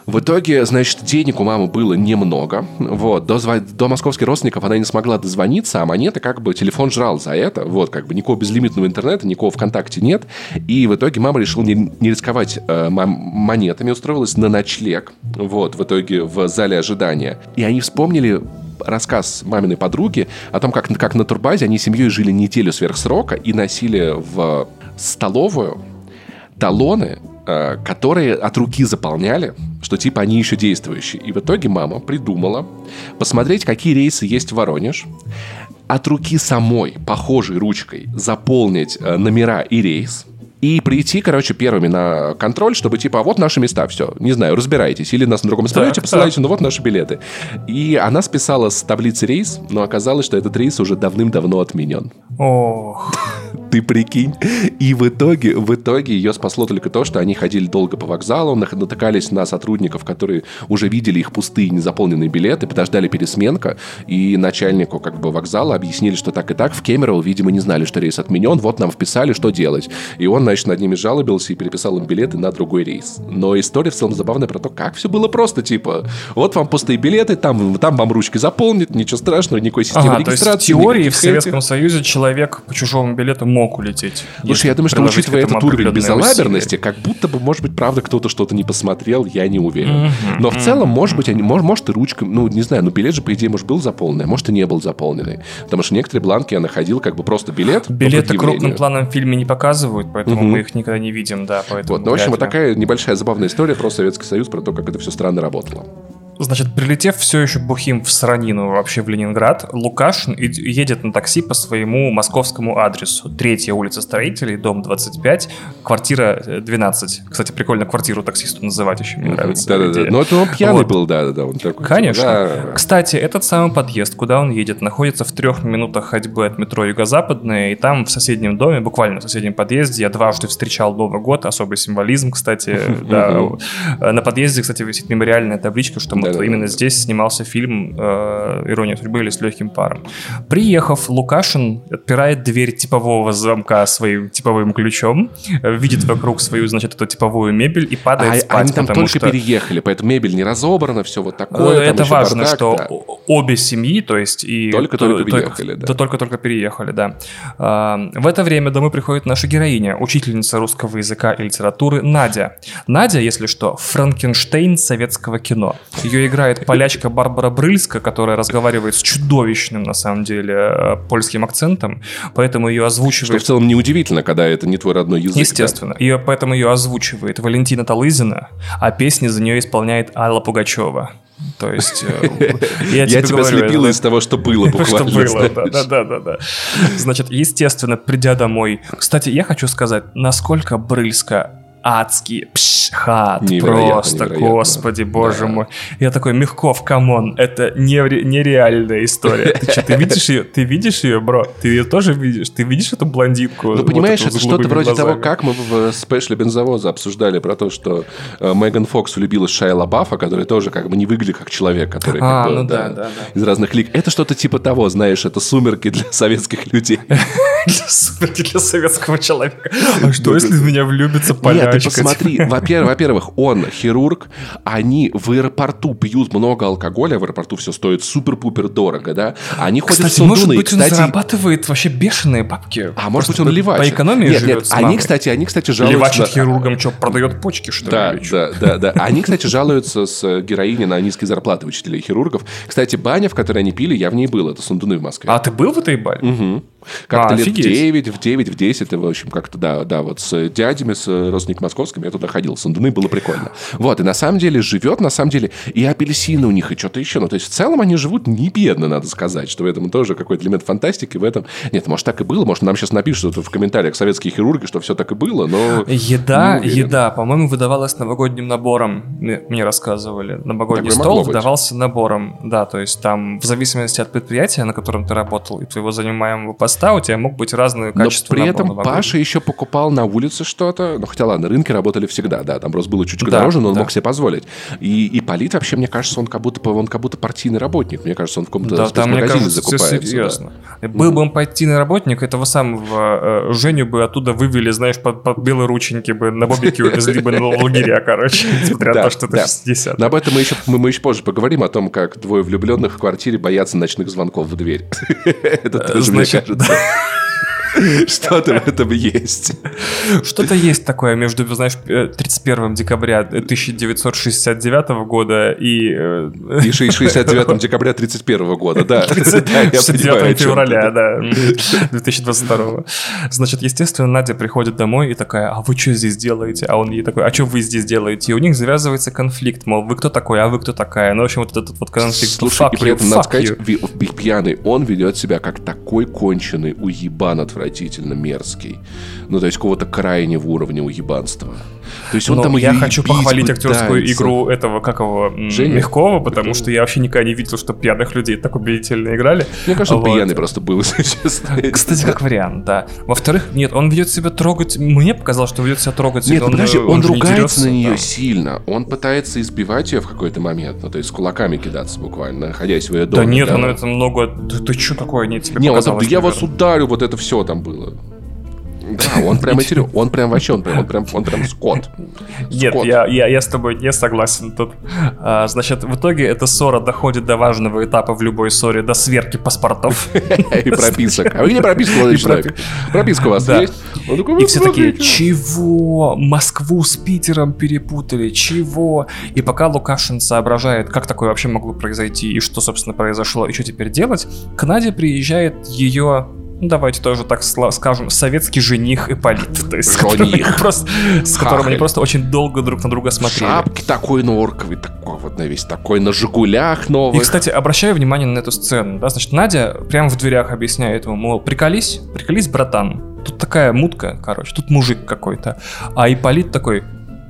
В итоге, значит, денег у мамы было немного. Вот, до, до московских родственников она не смогла дозвониться, а монета как бы телефон жрал за это. Вот, как бы никакого безлимитного интернета, никакого ВКонтакте нет. И в итоге мама решила не, не рисковать э, монетами, устроилась на ночлег. Вот, в итоге в зале ожидания. И они вспомнили рассказ маминой подруги о том, как, как на турбазе они семьей жили неделю сверх срока и носили в столовую талоны, э, которые от руки заполняли, что типа они еще действующие. И в итоге мама придумала посмотреть, какие рейсы есть в Воронеж, от руки самой, похожей ручкой, заполнить э, номера и рейс, и прийти, короче, первыми на контроль, чтобы типа, а вот наши места, все, не знаю, разбирайтесь. Или нас на другом самолете посылайте, да. ну вот наши билеты. И она списала с таблицы рейс, но оказалось, что этот рейс уже давным-давно отменен. Ох. Ты прикинь. И в итоге, в итоге ее спасло только то, что они ходили долго по вокзалу, натыкались на сотрудников, которые уже видели их пустые, незаполненные билеты, подождали пересменка, и начальнику как бы вокзала объяснили, что так и так. В Кемерово, видимо, не знали, что рейс отменен, вот нам вписали, что делать. И он значит, над ними жалобился и переписал им билеты на другой рейс. Но история в целом забавная про то, как все было просто, типа, вот вам пустые билеты, там, там вам ручки заполнит, ничего страшного, никакой системы ага, регистрации. То есть в теории в Советском Союзе человек по чужому билету мог улететь. Слушай, я думаю, что учитывая этот уровень безалаберности, как будто бы, может быть, правда, кто-то что-то не посмотрел, я не уверен. Но в целом, может быть, они, может, может и ручка, ну, не знаю, но билет же, по идее, может, был заполненный, а может, и не был заполненный. Потому что некоторые бланки я находил как бы просто билет. Билеты крупным планом в фильме не показывают, поэтому мы их никогда не видим, да. Поэтому вот, ну, в общем, вот такая небольшая забавная история про Советский Союз, про то, как это все странно работало. Значит, прилетев все еще бухим в Саранину, вообще в Ленинград, Лукашин едет на такси по своему московскому адресу. Третья улица Строителей, дом 25, квартира 12. Кстати, прикольно квартиру таксисту называть еще, мне нравится. Да-да-да, но это он пьяный вот. был, да-да-да. Он такой, Конечно. Да. Кстати, этот самый подъезд, куда он едет, находится в трех минутах ходьбы от метро Юго-Западное, и там в соседнем доме, буквально в соседнем подъезде, я дважды встречал Новый год, особый символизм, кстати. На подъезде, кстати, висит мемориальная табличка, что мы да, именно да. здесь снимался фильм э, «Ирония судьбы» или «С легким паром». Приехав, Лукашин отпирает дверь типового замка своим типовым ключом, видит вокруг свою, значит, эту типовую мебель и падает а, спать. Они там только что... переехали, поэтому мебель не разобрана, все вот такое. Это важно, бардак, что да. обе семьи, то есть и... Только-только переехали, да. Только-только переехали, да. А, в это время домой приходит наша героиня, учительница русского языка и литературы Надя. Надя, если что, Франкенштейн советского кино. Ее ее играет полячка Барбара Брыльска, которая разговаривает с чудовищным, на самом деле, э, польским акцентом, поэтому ее озвучивает... Что в целом неудивительно, когда это не твой родной язык. Естественно. Да? Ее, поэтому ее озвучивает Валентина Талызина, а песни за нее исполняет Алла Пугачева. То есть э, я, я тебя говорю, слепила из того, что было буквально. Что было, да, да, да, да. Значит, естественно, придя домой. Кстати, я хочу сказать, насколько Брыльска адский пшхат, просто, невероятно. господи, боже да. мой. Я такой, Мягков, come on, это нере- нереальная история. Ты что, ты видишь ее? Ты видишь ее, бро? Ты ее тоже видишь? Ты видишь эту блондинку? Ну, понимаешь, это что-то вроде того, как мы в спешле бензовоза обсуждали про то, что э, Меган Фокс влюбилась в Шайа Лабафа, который тоже как бы не выглядит как человек, который а, как бы, ну да, да, да, из разных лик. Это что-то типа того, знаешь, это сумерки для советских людей. Сумерки для советского человека. А что, если в меня влюбится ты посмотри, во-первых, он хирург, они в аэропорту пьют много алкоголя, в аэропорту все стоит супер-пупер дорого, да? Они ходят кстати, в сундуны. может быть, кстати, он зарабатывает вообще бешеные бабки. А может быть, он левач. По экономии Нет, нет, они, кстати, они, кстати, жалуются... Левачит хирургом, что, продает почки, что ли? Да, да, да, да. Они, кстати, жалуются с героиней на низкие зарплаты учителей хирургов. Кстати, баня, в которой они пили, я в ней был. Это сундуны в Москве. А ты был в этой бане? Угу. Как-то а, лет офигеть. в 9, в 9, в 10, в общем, как-то, да, да, вот с дядями, с родственниками московскими я туда ходил, с Андуны, было прикольно. Вот, и на самом деле живет, на самом деле, и апельсины у них, и что-то еще. Ну, то есть, в целом они живут не бедно, надо сказать, что в этом тоже какой-то элемент фантастики в этом. Нет, может, так и было, может, нам сейчас напишут в комментариях советские хирурги, что все так и было, но... Еда, еда, по-моему, выдавалась новогодним набором, мне рассказывали. Новогодний Такое стол выдавался набором, да, то есть там в зависимости от предприятия, на котором ты работал, и твоего занимаемого поста, у тебя мог быть разные качества Но при этом Паша еще покупал на улице что-то. Ну, хотя ладно, рынки работали всегда, да, там просто было чуть-чуть да, дороже, но он да. мог себе позволить. И, и Полит вообще, мне кажется, он как будто, он как будто партийный работник. Мне кажется, он в каком-то да, спецмагазине закупается. Серьезно. Да. Был бы он партийный работник, этого самого э, Женю бы оттуда вывели, знаешь, под, под белые рученьки бы на бобике увезли бы на лагеря, короче, несмотря на то, что это 60 Но об этом мы еще, мы, мы еще позже поговорим, о том, как двое влюбленных в квартире боятся ночных звонков в дверь. Это тоже, мне кажется... 啊 Что-то в этом есть. Что-то есть такое между, знаешь, 31 декабря 1969 года и... э, И 69 декабря 31 года, да. Да, я 69 понимаю, о чем февраля, ты. да, 2022. Значит, естественно, Надя приходит домой и такая, а вы что здесь делаете? А он ей такой, а что вы здесь делаете? И у них завязывается конфликт, мол, вы кто такой, а вы кто такая? Ну, в общем, вот этот вот конфликт. Слушай, и при этом, надо сказать, пьяный он ведет себя как такой конченый уебан отвратительно мерзкий. Ну, то есть какого-то крайнего уровня уебанства. То есть он Но там я хочу похвалить актерскую пытается. игру этого, как его, Женя? Мягкова, потому что я вообще никогда не видел, что пьяных людей так убедительно играли. Мне кажется, он Вот. пьяный просто был, если честно. Кстати, как вариант, да. Во-вторых, нет, он ведет себя трогать. Мне показалось, что ведет себя трогать. Нет, ну подожди, он, же не ругается дерется, на нее да. сильно. Он пытается избивать ее в какой-то момент. Ну, то есть с кулаками кидаться буквально, находясь в ее Да доме. нет, он это много... Да ты что такое? Нет, тебе Не, он показалось, да я вас ударю, вот это все там было. Да, он прям матерю, он прям вообще, он прям, он прям, он прям скот. Нет, Скот. я, я, я с тобой не согласен тут. А, значит, в итоге эта ссора доходит до важного этапа в любой ссоре, до сверки паспортов. И прописок. А вы где прописка, молодой человек? Прописка у вас есть? Такой, И все такие, чего? Москву с Питером перепутали, чего? И пока Лукашин соображает, как такое вообще могло произойти, и что, собственно, произошло, и что теперь делать, к Наде приезжает ее ну, давайте тоже так скажем, советский жених Ипполит. То есть, Жених. просто, с которым они просто очень долго друг на друга смотрели. Шапки такой норковый, такой вот на весь, такой на Жигулях И, новых. кстати, обращаю внимание на эту сцену, да, значит, Надя прямо в дверях объясняет ему, мол, приколись, приколись, братан. Тут такая мутка, короче, тут мужик какой-то. А Ипполит такой,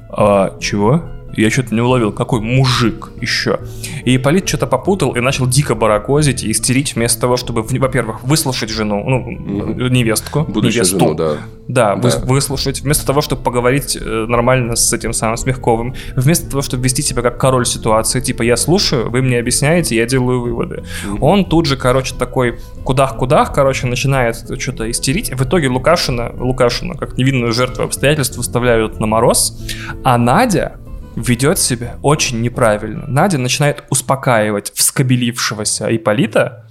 а, чего? Я что-то не уловил, какой мужик еще. И Ипполит что-то попутал и начал дико баракозить и истерить вместо того, чтобы, во-первых, выслушать жену, ну, Мгм. невестку, Будущую невесту. жену, да. Да, Да. выс- выслушать, вместо того, чтобы поговорить э, нормально с этим самым Смехковым, вместо того, чтобы вести себя как король ситуации, типа я слушаю, вы мне объясняете, я делаю выводы. Он тут же, короче, такой кудах-кудах, короче, начинает что-то истерить. В итоге Лукашина, Лукашина, как невинную жертву обстоятельств, выставляют на мороз, а Надя ведет себя очень неправильно. Надя начинает успокаивать вскобелившегося Ипполита,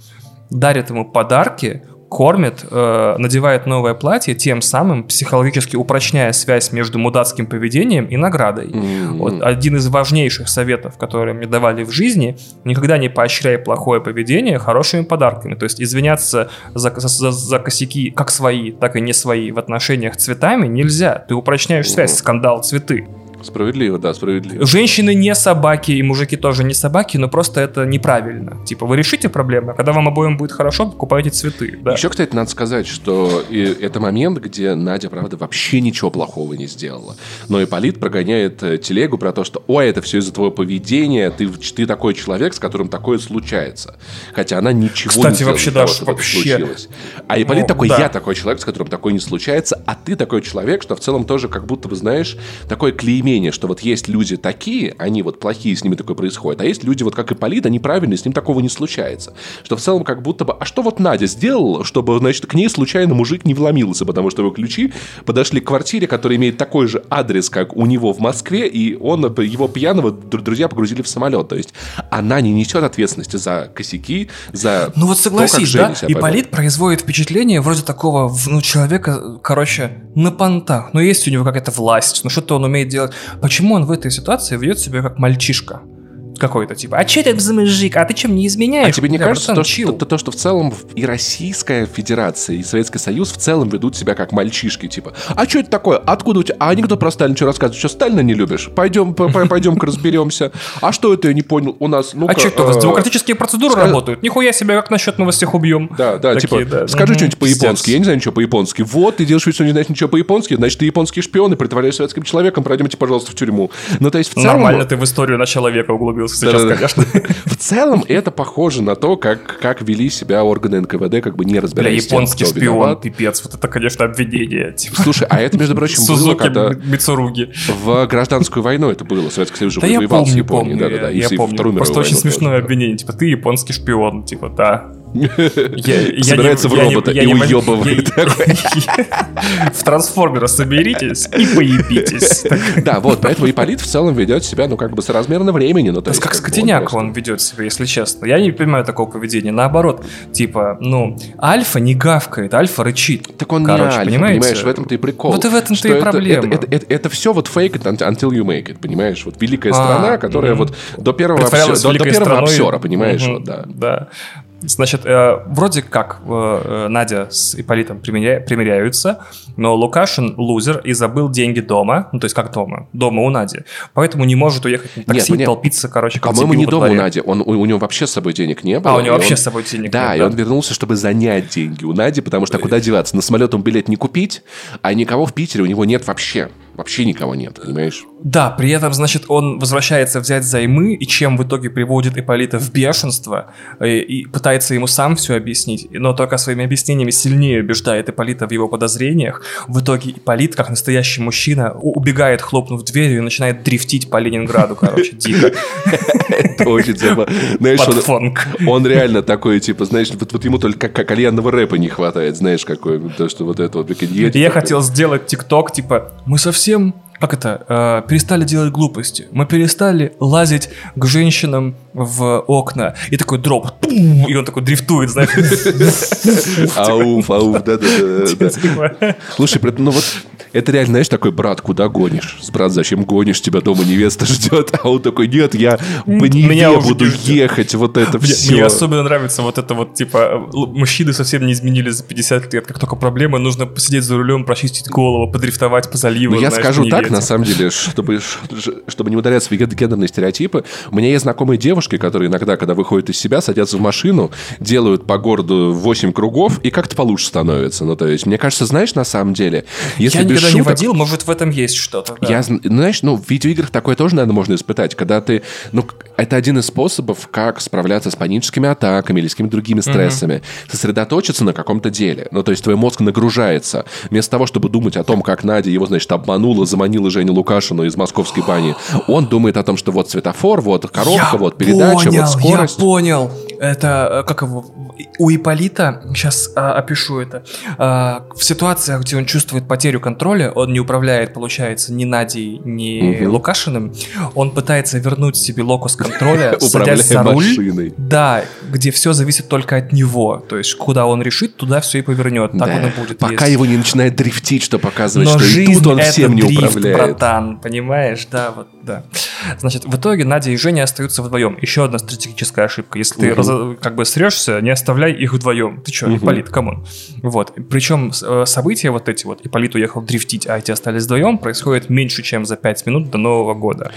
дарит ему подарки, кормит, э, надевает новое платье, тем самым психологически упрочняя связь между мудацким поведением и наградой. М. Вот один из важнейших советов, которые мне давали в жизни, никогда не поощряй плохое поведение хорошими подарками. То есть извиняться за, за- за косяки как свои, так и не свои в отношениях цветами нельзя. Ты упрочняешь связь, скандал, цветы. Справедливо, да, справедливо. Женщины не собаки, и мужики тоже не собаки, но просто это неправильно. Типа, вы решите проблемы, а когда вам обоим будет хорошо, покупайте цветы. Да. Еще, кстати, надо сказать, что и это момент, где Надя, правда, вообще ничего плохого не сделала. Но Ипполит прогоняет э, телегу про то, что «Ой, это все из-за твоего поведения, ты, ты такой человек, с которым такое случается». Хотя она ничего не Кстати, сделала вообще, того, чтобы это вообще. случилось. А Ипполит Ну, такой да. «Я такой человек, с которым такое не случается, а ты такой человек, что в целом тоже как будто бы, знаешь, такое клеймение, что вот есть люди такие, они вот плохие, с ними такое происходит, а есть люди вот как Ипполит, они правильные, с ним такого не случается. Что в целом как будто бы, а что вот Надя сделала, чтобы, значит, к ней случайно мужик не вломился, потому что его ключи подошли к квартире, которая имеет такой же адрес, как у него в Москве, и он, его пьяного дру- друзья погрузили в самолет. То есть она не несет ответственности за косяки, за Ну вот то, согласись, Женя да? Ипполит производит впечатление вроде такого ну, человека, короче, на понтах. Ну есть у него какая-то власть, ну что-то он умеет делать. Почему он в этой ситуации ведет себя как мальчишка? Какой-то типа, а че ты за мужик, а ты чем не изменяешь? А тебе не Бля, кажется, то, что, то, то, что в целом и Российская Федерация, и Советский Союз в целом ведут себя как мальчишки, типа, а что это такое? Откуда у тебя? А анекдот про Сталина что рассказывать? Что, Сталина не любишь? Пойдем, п- п- пойдем-ка разберемся. А что это я не понял? У нас, ну А что это у вас э, демократические процедуры работают? Нихуя себе, как насчет всех убьем. Да, да, типа, да. скажи что-нибудь по-японски. Я не знаю ничего по-японски. Вот, ты делаешь вид, что не знаешь ничего по-японски, значит, ты японский шпион и притворяешься советским человеком, пройдемте, пожалуйста, в тюрьму. Ну, то есть, в целом... Нормально ты в историю на человека углубился сейчас, Да-да-да. конечно. В целом, это похоже на то, как, как вели себя органы НКВД, как бы не Бля, разбираясь тем, японский кто шпион, виноват. пипец. Вот это, конечно, обвинение. Типа, Слушай, а это, между прочим, было, Сузуки когда Мицуруги. в гражданскую войну это было. Советский Союз же Да я воевал с помню, Японией. Да-да-да. я, И я в помню. Вторую Просто очень смешное да. обвинение. Типа, ты японский шпион. Типа, да. Собирается в робота и уебывает. В трансформера соберитесь и поебитесь. Да, вот, поэтому Ипполит в целом ведет себя, ну, как бы соразмерно времени. Ну, то есть, как скотиняк он ведет себя, если честно. Я не понимаю такого поведения. Наоборот, типа, ну, альфа не гавкает, альфа рычит. Так он не альфа, понимаешь, в этом-то и прикол. Вот и в этом-то и проблема. Это все вот fake it until you make it, понимаешь? Вот великая страна, которая вот до первого обсера, понимаешь? Да. Значит, э, вроде как э, э, Надя с Иполитом примеря... примиряются, но Лукашин лузер и забыл деньги дома, ну то есть как дома, дома у Нади, поэтому не может уехать на такси, Нет, толпиться, короче, как По-моему, не дома у Нади, он, у, у него вообще с собой денег не было. А, у него вообще он... с собой денег да, нет. Да, и он вернулся, чтобы занять деньги у Нади, потому что куда деваться? На самолет он билет не купить, а никого в Питере у него нет вообще. Вообще никого нет, понимаешь? Да, при этом, значит, он возвращается взять займы, и чем в итоге приводит Иполита в бешенство, и, э, и пытается ему сам все объяснить, но только своими объяснениями сильнее убеждает Иполита в его подозрениях. В итоге Иполит, как настоящий мужчина, убегает, хлопнув дверью, и начинает дрифтить по Ленинграду, короче, дико. Это очень типа, знаешь, он реально такой, типа, знаешь, вот ему только кальянного рэпа не хватает, знаешь, какой, то, что вот это вот. Я хотел сделать тикток, типа, мы совсем совсем как это, э, перестали делать глупости. Мы перестали лазить к женщинам в окна. И такой дроп. И он такой дрифтует, знаешь. Ауф, ауф, да-да-да. Слушай, ну вот это реально, знаешь, такой, брат, куда гонишь? Брат, зачем гонишь? Тебя дома невеста ждет. А он такой, нет, я по Неве буду ехать, вот это все. Мне особенно нравится вот это вот, типа, мужчины совсем не изменились за 50 лет. Как только проблема, нужно посидеть за рулем, прочистить голову, подрифтовать по заливу. Ну, я скажу так, на самом деле, чтобы, чтобы не ударяться в гендерные стереотипы, у меня есть знакомые девушки, которые иногда, когда выходят из себя, садятся в машину, делают по городу 8 кругов и как-то получше становится. Ну, то есть, мне кажется, знаешь, на самом деле, если я никогда шуток, не водил, может, в этом есть что-то. Да. Я, знаешь, ну, в видеоиграх такое тоже, наверное, можно испытать, когда ты, ну, это один из способов, как справляться с паническими атаками или с какими-то другими стрессами. Угу. Сосредоточиться на каком-то деле. Ну, то есть, твой мозг нагружается. Вместо того, чтобы думать о том, как Надя его, значит, обманула, заманила Женю Лукашину из московской бани, он думает о том, что вот светофор, вот коробка, я вот передача, понял, вот скорость. Я понял. Это, э, как его, у Иполита, сейчас а, опишу это, а, в ситуациях, где он чувствует потерю контроля, он не управляет, получается, ни Надей, ни угу. Лукашиным, он пытается вернуть себе локус контроля, садясь за руль. Машиной. Да, где все зависит только от него. То есть, куда он решит, туда все и повернет. Так да. он и будет. Пока есть. его не начинает дрифтить, что показывает, Но что и тут он всем не управляет. братан, понимаешь? Да, вот, да. Значит, в итоге Надя и Женя остаются вдвоем. Еще одна стратегическая ошибка. Если угу. ты раз, как бы срешься, не оставляй их вдвоем. Ты что, угу. Ипполит, come on. Вот. Причем э, события вот эти вот, Ипполит уехал дрифтить, а эти остались вдвоем, происходит меньше, чем за 5 минут до Нового года.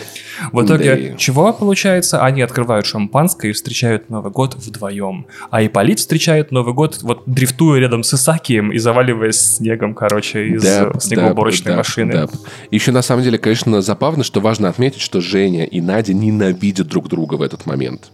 В итоге да. чего получается? Они открывают шампанское и встречают Новый год вдвоем. А Ипполит встречает Новый год вот дрифтуя рядом с Исакием и заваливаясь снегом, короче, из да, снегоуборочной да, машины. Да. Еще на самом деле, конечно, забавно, что важно отметить, что Женя и Надя ненавидят друг друга в этот момент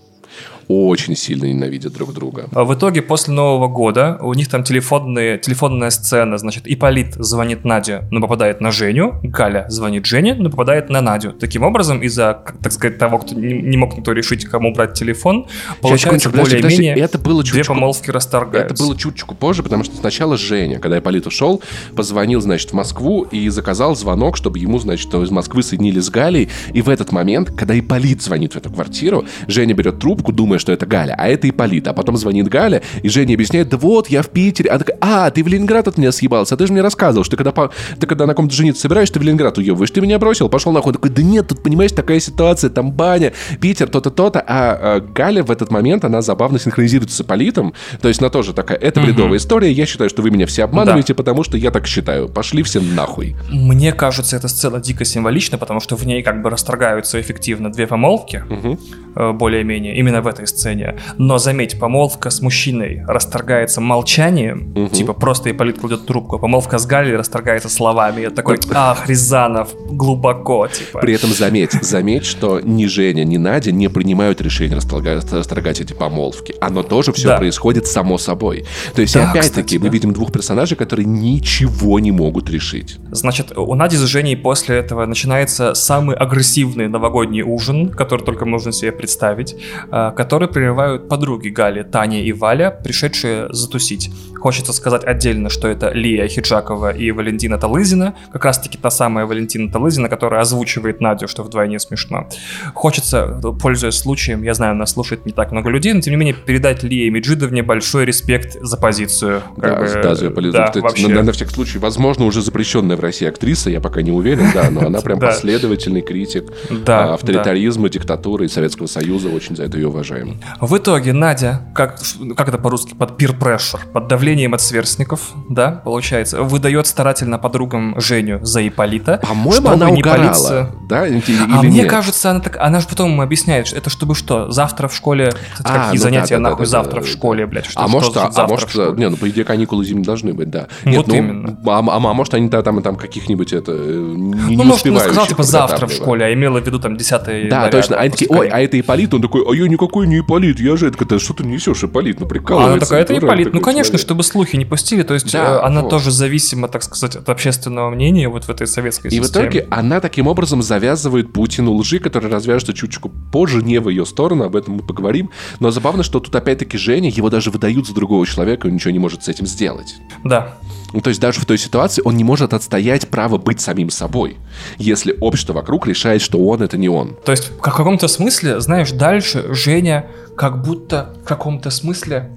очень сильно ненавидят друг друга. А в итоге после Нового года у них там телефонные, телефонная сцена, значит, Иполит звонит Наде, но попадает на Женю, Галя звонит Жене, но попадает на Надю. Таким образом, из-за, так сказать, того, кто не, не мог никто решить, кому брать телефон, получается более-менее это было две помолвки расторгаются. Это было чуточку позже, потому что сначала Женя, когда Иполит ушел, позвонил, значит, в Москву и заказал звонок, чтобы ему, значит, из Москвы соединили с Галей, и в этот момент, когда Иполит звонит в эту квартиру, Женя берет трубку, думая, думая, что это Галя, а это Ипполит. А потом звонит Галя, и Женя объясняет, да вот, я в Питере. Она такая, а, ты в Ленинград от меня съебался, а ты же мне рассказывал, что ты когда, ты когда на ком-то жениться собираешь, ты в Ленинград уебываешь, ты меня бросил, пошел нахуй. такой, да нет, тут, понимаешь, такая ситуация, там баня, Питер, то-то, то-то. А, а Галя в этот момент, она забавно синхронизируется с Ипполитом, то есть она тоже такая, это бредовая угу. история, я считаю, что вы меня все обманываете, да. потому что я так считаю. Пошли все нахуй. Мне кажется, эта сцена дико символична, потому что в ней как бы расторгаются эффективно две помолвки, угу. более-менее, именно в этой сцене. Но заметь, помолвка с мужчиной расторгается молчанием, угу. типа просто Ипполит кладет трубку, а помолвка с Галей расторгается словами. Я такой, ах, Рязанов, глубоко, типа. При этом заметь, заметь, что ни Женя, ни Надя не принимают решение расторгать, расторгать эти помолвки. Оно тоже все да. происходит само собой. То есть, да, опять-таки, мы да. видим двух персонажей, которые ничего не могут решить. Значит, у Нади с Женей после этого начинается самый агрессивный новогодний ужин, который только можно себе представить, а, который который прерывают подруги Гали, Таня и Валя, пришедшие затусить. Хочется сказать отдельно, что это Лия Хиджакова и Валентина Талызина, как раз-таки та самая Валентина Талызина, которая озвучивает Надю, что вдвойне смешно. Хочется, пользуясь случаем, я знаю, нас слушает не так много людей, но тем не менее передать Лии Меджидовне большой респект за позицию. Как да, бы, да, за да, вообще. На, на всякий случай, возможно, уже запрещенная в России актриса, я пока не уверен, да, но она прям последовательный критик а, авторитаризма, диктатуры и Советского Союза, очень за это ее уважаем. В итоге Надя, как, как это по-русски, под peer pressure, под давлением давлением от сверстников, да, получается, выдает старательно подругам Женю за Иполита. По-моему, она не угорала, палиться. да? Или, а мне нет? кажется, она так, она же потом объясняет, что это чтобы что, завтра в школе, кстати, а, какие ну занятия да, да, нахуй да, завтра да, в школе, блядь, что, а может, а, а может, не, ну по идее каникулы зимние должны быть, да. Нет, вот ну, именно. А, а, а может они там, там каких-нибудь это не, Ну, может, она сказала, типа, завтра в школе, а имела в виду там 10 Да, точно. Они такие, ой, а это Иполит? Он такой, а я никакой не Иполит, я же это, что ты несешь, Иполит, ну прикалывается. Она такая, это Иполит. Ну, конечно, чтобы слухи не пустили то есть да, э, она вот. тоже зависима, так сказать, от общественного мнения вот в этой советской системе. И в итоге она таким образом завязывает Путину лжи, которые развяжутся чуточку позже, не в ее сторону, об этом мы поговорим. Но забавно, что тут опять-таки Женя, его даже выдают за другого человека, он ничего не может с этим сделать. Да. Ну, то есть даже в той ситуации он не может отстоять право быть самим собой, если общество вокруг решает, что он это не он. То есть в каком-то смысле, знаешь, дальше Женя как будто в каком-то смысле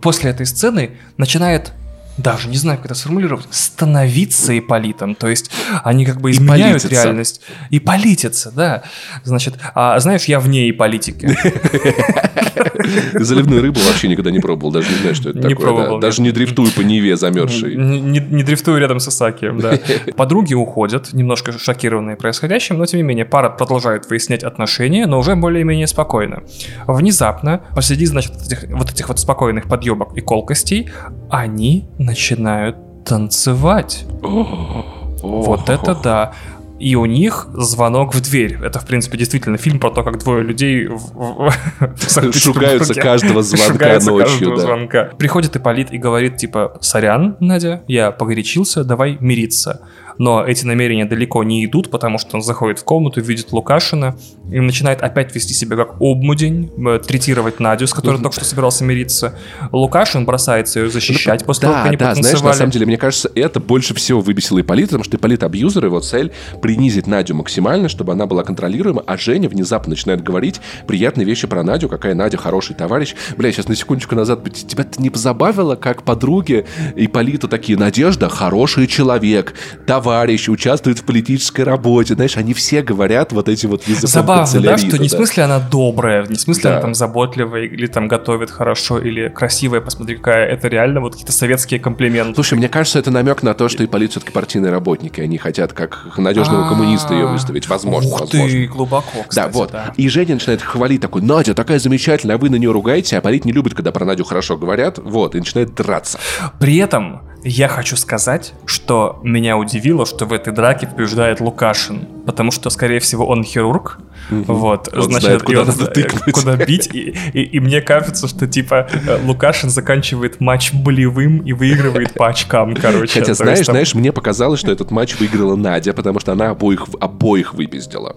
после этой сцены начинает даже не знаю, как это сформулировать, становиться Иполитом. То есть они как бы изменяют и реальность. И политятся, да. Значит, а знаешь, я вне и политики. Заливную рыбу вообще никогда не пробовал, даже не знаю, что это не такое. Пробовал, да. Даже не дрифтую по Неве замерзшей. Не, не, не дрифтую рядом с Исакием, да. Подруги уходят, немножко шокированные происходящим, но тем не менее пара продолжает выяснять отношения, но уже более-менее спокойно. Внезапно, посреди, значит, этих, вот этих вот спокойных подъебок и колкостей, они начинают танцевать. Вот это да и у них звонок в дверь. Это, в принципе, действительно фильм про то, как двое людей шугаются каждого звонка ночью. звонка. Приходит Ипполит и говорит, типа, сорян, Надя, я погорячился, давай мириться но эти намерения далеко не идут, потому что он заходит в комнату, видит Лукашина и начинает опять вести себя как обмудень, э, третировать Надю, с которой только что собирался мириться. Лукашин бросается ее защищать после того, как они Да, знаешь, на самом деле, мне кажется, это больше всего выбесило Ипполита, потому что Ипполит абьюзер, его цель принизить Надю максимально, чтобы она была контролируема, а Женя внезапно начинает говорить приятные вещи про Надю, какая Надя хороший товарищ. Бля, сейчас на секундочку назад, тебя не позабавило, как подруги Ипполиту такие, Надежда хороший человек, товарищ товарищ, участвует в политической работе. Знаешь, они все говорят вот эти вот языком Забавно, да, что не в смысле она добрая, не в смысле да. она там заботливая, или там готовит хорошо, или красивая, посмотри, какая. Это реально вот какие-то советские комплименты. Слушай, мне кажется, это намек на то, что и полиция все-таки партийные работники. Они хотят как надежного коммуниста ее выставить. Возможно, Ух возможно. ты, глубоко, кстати, Да, вот. И Женя начинает хвалить такой, Надя такая замечательная, а вы на нее ругаете, а Полит не любит, когда про Надю хорошо говорят. Вот, и начинает драться. При этом я хочу сказать, что меня удивило, что в этой драке побеждает Лукашин, потому что, скорее всего, он хирург, угу. вот, он значит, знает, куда, надо тыкнуть. куда бить, и, и, и мне кажется, что, типа, Лукашин заканчивает матч болевым и выигрывает по очкам, короче. Хотя, знаешь, там... знаешь, мне показалось, что этот матч выиграла Надя, потому что она обоих, обоих выпиздила.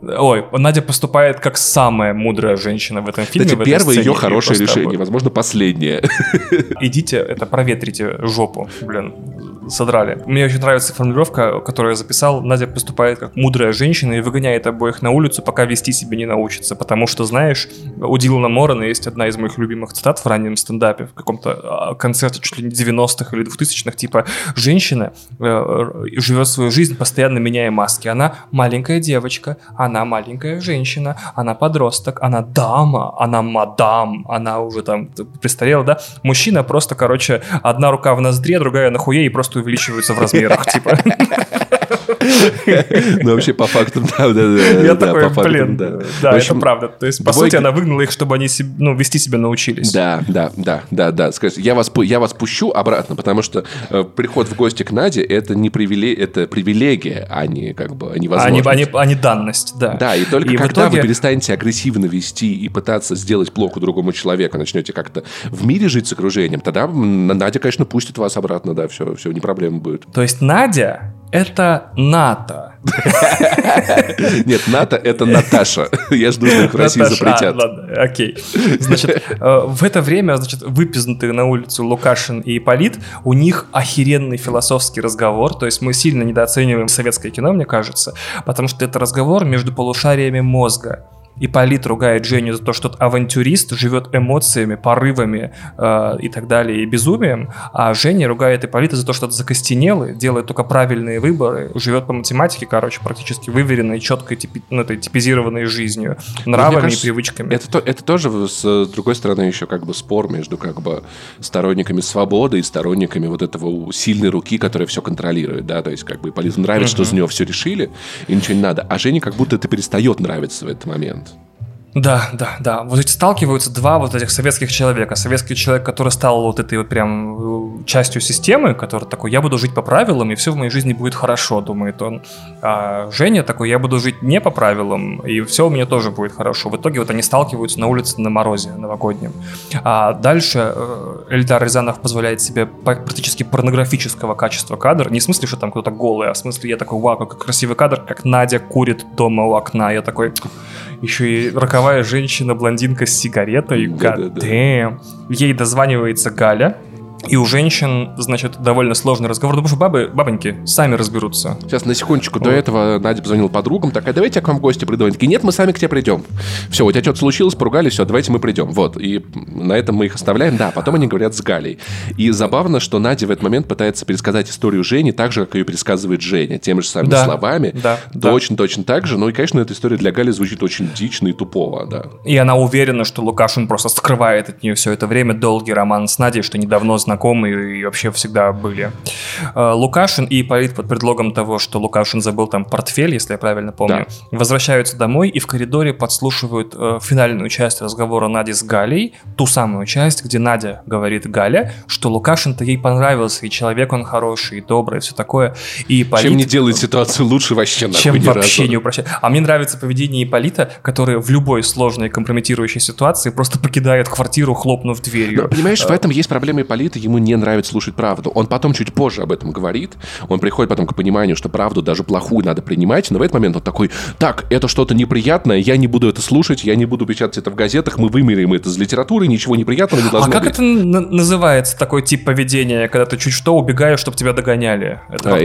Ой, Надя поступает как самая мудрая женщина в этом фильме. Кстати, первое ее хорошее решение, возможно, последнее. Идите, это проветрите жопу, блин содрали. Мне очень нравится формулировка, которую я записал. Надя поступает как мудрая женщина и выгоняет обоих на улицу, пока вести себя не научится. Потому что, знаешь, у Дилана Морона есть одна из моих любимых цитат в раннем стендапе, в каком-то а, концерте чуть ли не 90-х или 2000-х, типа «Женщина э, живет свою жизнь, постоянно меняя маски. Она маленькая девочка, она маленькая женщина, она подросток, она дама, она мадам, она уже там престарела, да? Мужчина просто, короче, одна рука в ноздре, другая на хуе и просто увеличиваются в размерах, типа. Ну, вообще, по факту, да, да, да. Я такой, блин, да. Да, это правда. То есть, по сути, она выгнала их, чтобы они ну, вести себя научились. Да, да, да, да, да. Скажите, я вас, пущу обратно, потому что э, приход в гости к Наде это не привилегия, это привилегия, а не как бы невозможность. А не, а не данность, да. Да, и только когда вы перестанете агрессивно вести и пытаться сделать плохо другому человеку, начнете как-то в мире жить с окружением, тогда Надя, конечно, пустит вас обратно, да, все, все, не проблема будет. То есть Надя это НАТО. Нет, НАТО — это Наташа. Я жду, что их в России запретят. а, ладно, окей. Значит, э, в это время, значит, выпизнутые на улицу Лукашин и Ипполит, у них охеренный философский разговор, то есть мы сильно недооцениваем советское кино, мне кажется, потому что это разговор между полушариями мозга. Ипполит ругает Женю за то, что авантюрист живет эмоциями, порывами э, и так далее, и безумием, а Женя ругает Ипполита за то, что закостенелый, делает только правильные выборы, живет по математике, короче, практически выверенной, четкой, типи, ну, этой типизированной жизнью, нравами кажется, и привычками. Это, то- это тоже, с другой стороны, еще как бы спор между как бы сторонниками свободы и сторонниками вот этого сильной руки, которая все контролирует, да, то есть как бы Ипполиту нравится, что за него все решили, и ничего не надо, а Жене как будто это перестает нравиться в этот момент. Да, да, да. Вот эти сталкиваются два вот этих советских человека. Советский человек, который стал вот этой вот прям э, частью системы, который такой, я буду жить по правилам, и все в моей жизни будет хорошо, думает он. А Женя такой, я буду жить не по правилам, и все у меня тоже будет хорошо. В итоге вот они сталкиваются на улице на морозе новогоднем. А дальше э, Эльдар Рязанов позволяет себе практически порнографического качества кадр. Не в смысле, что там кто-то голый, а в смысле, я такой, вау, какой красивый кадр, как Надя курит дома у окна. Я такой, еще и роковая женщина, блондинка с сигаретой. Да-да-да. God damn. Ей дозванивается Галя. И у женщин, значит, довольно сложный разговор. Ну, потому что бабы, бабоньки сами разберутся. Сейчас, на секундочку, до Вот. этого Надя позвонила подругам, такая, давайте я к вам в гости приду. Они такие, нет, мы сами к тебе придем. Все, у тебя что-то случилось, поругались, все, давайте мы придем. Вот, и на этом мы их оставляем. Да, потом они говорят с Галей. И забавно, что Надя в этот момент пытается пересказать историю Жени так же, как ее пересказывает Женя, теми же самыми Да, словами. да, да. Точно-точно так же. Ну и, конечно, эта история для Гали звучит очень дично и тупово, да. И она уверена, что Лукашин просто скрывает от нее все это время долгий роман с Надей, что они давно знакомы и вообще всегда были. Э, Лукашин и Ипполит под предлогом того, что Лукашин забыл там портфель, если я правильно помню, возвращаются домой и в коридоре подслушивают э, финальную часть разговора Нади с Галей, ту самую часть, где Надя говорит Галя, что Лукашин-то ей понравился, и человек он хороший, и добрый, и все такое. И Ипполит... Чем не делает ситуацию лучше вообще нахуй чем ни вообще разу. не упрощает. А мне нравится поведение Ипполита, который в любой сложной компрометирующей ситуации просто покидает квартиру, хлопнув дверью. Но, понимаешь, в этом есть проблема Ипполита, ему не нравится слушать правду. Он потом чуть позже об этом говорит, он приходит потом к пониманию, что правду даже плохую надо принимать, но в этот момент он такой, так, это что-то неприятное, я не буду это слушать, я не буду печатать это в газетах, мы вымерим это из литературы, ничего неприятного не А должно как быть. это н- называется, такой тип поведения, когда ты чуть что убегаешь, чтобы тебя догоняли? Это А, как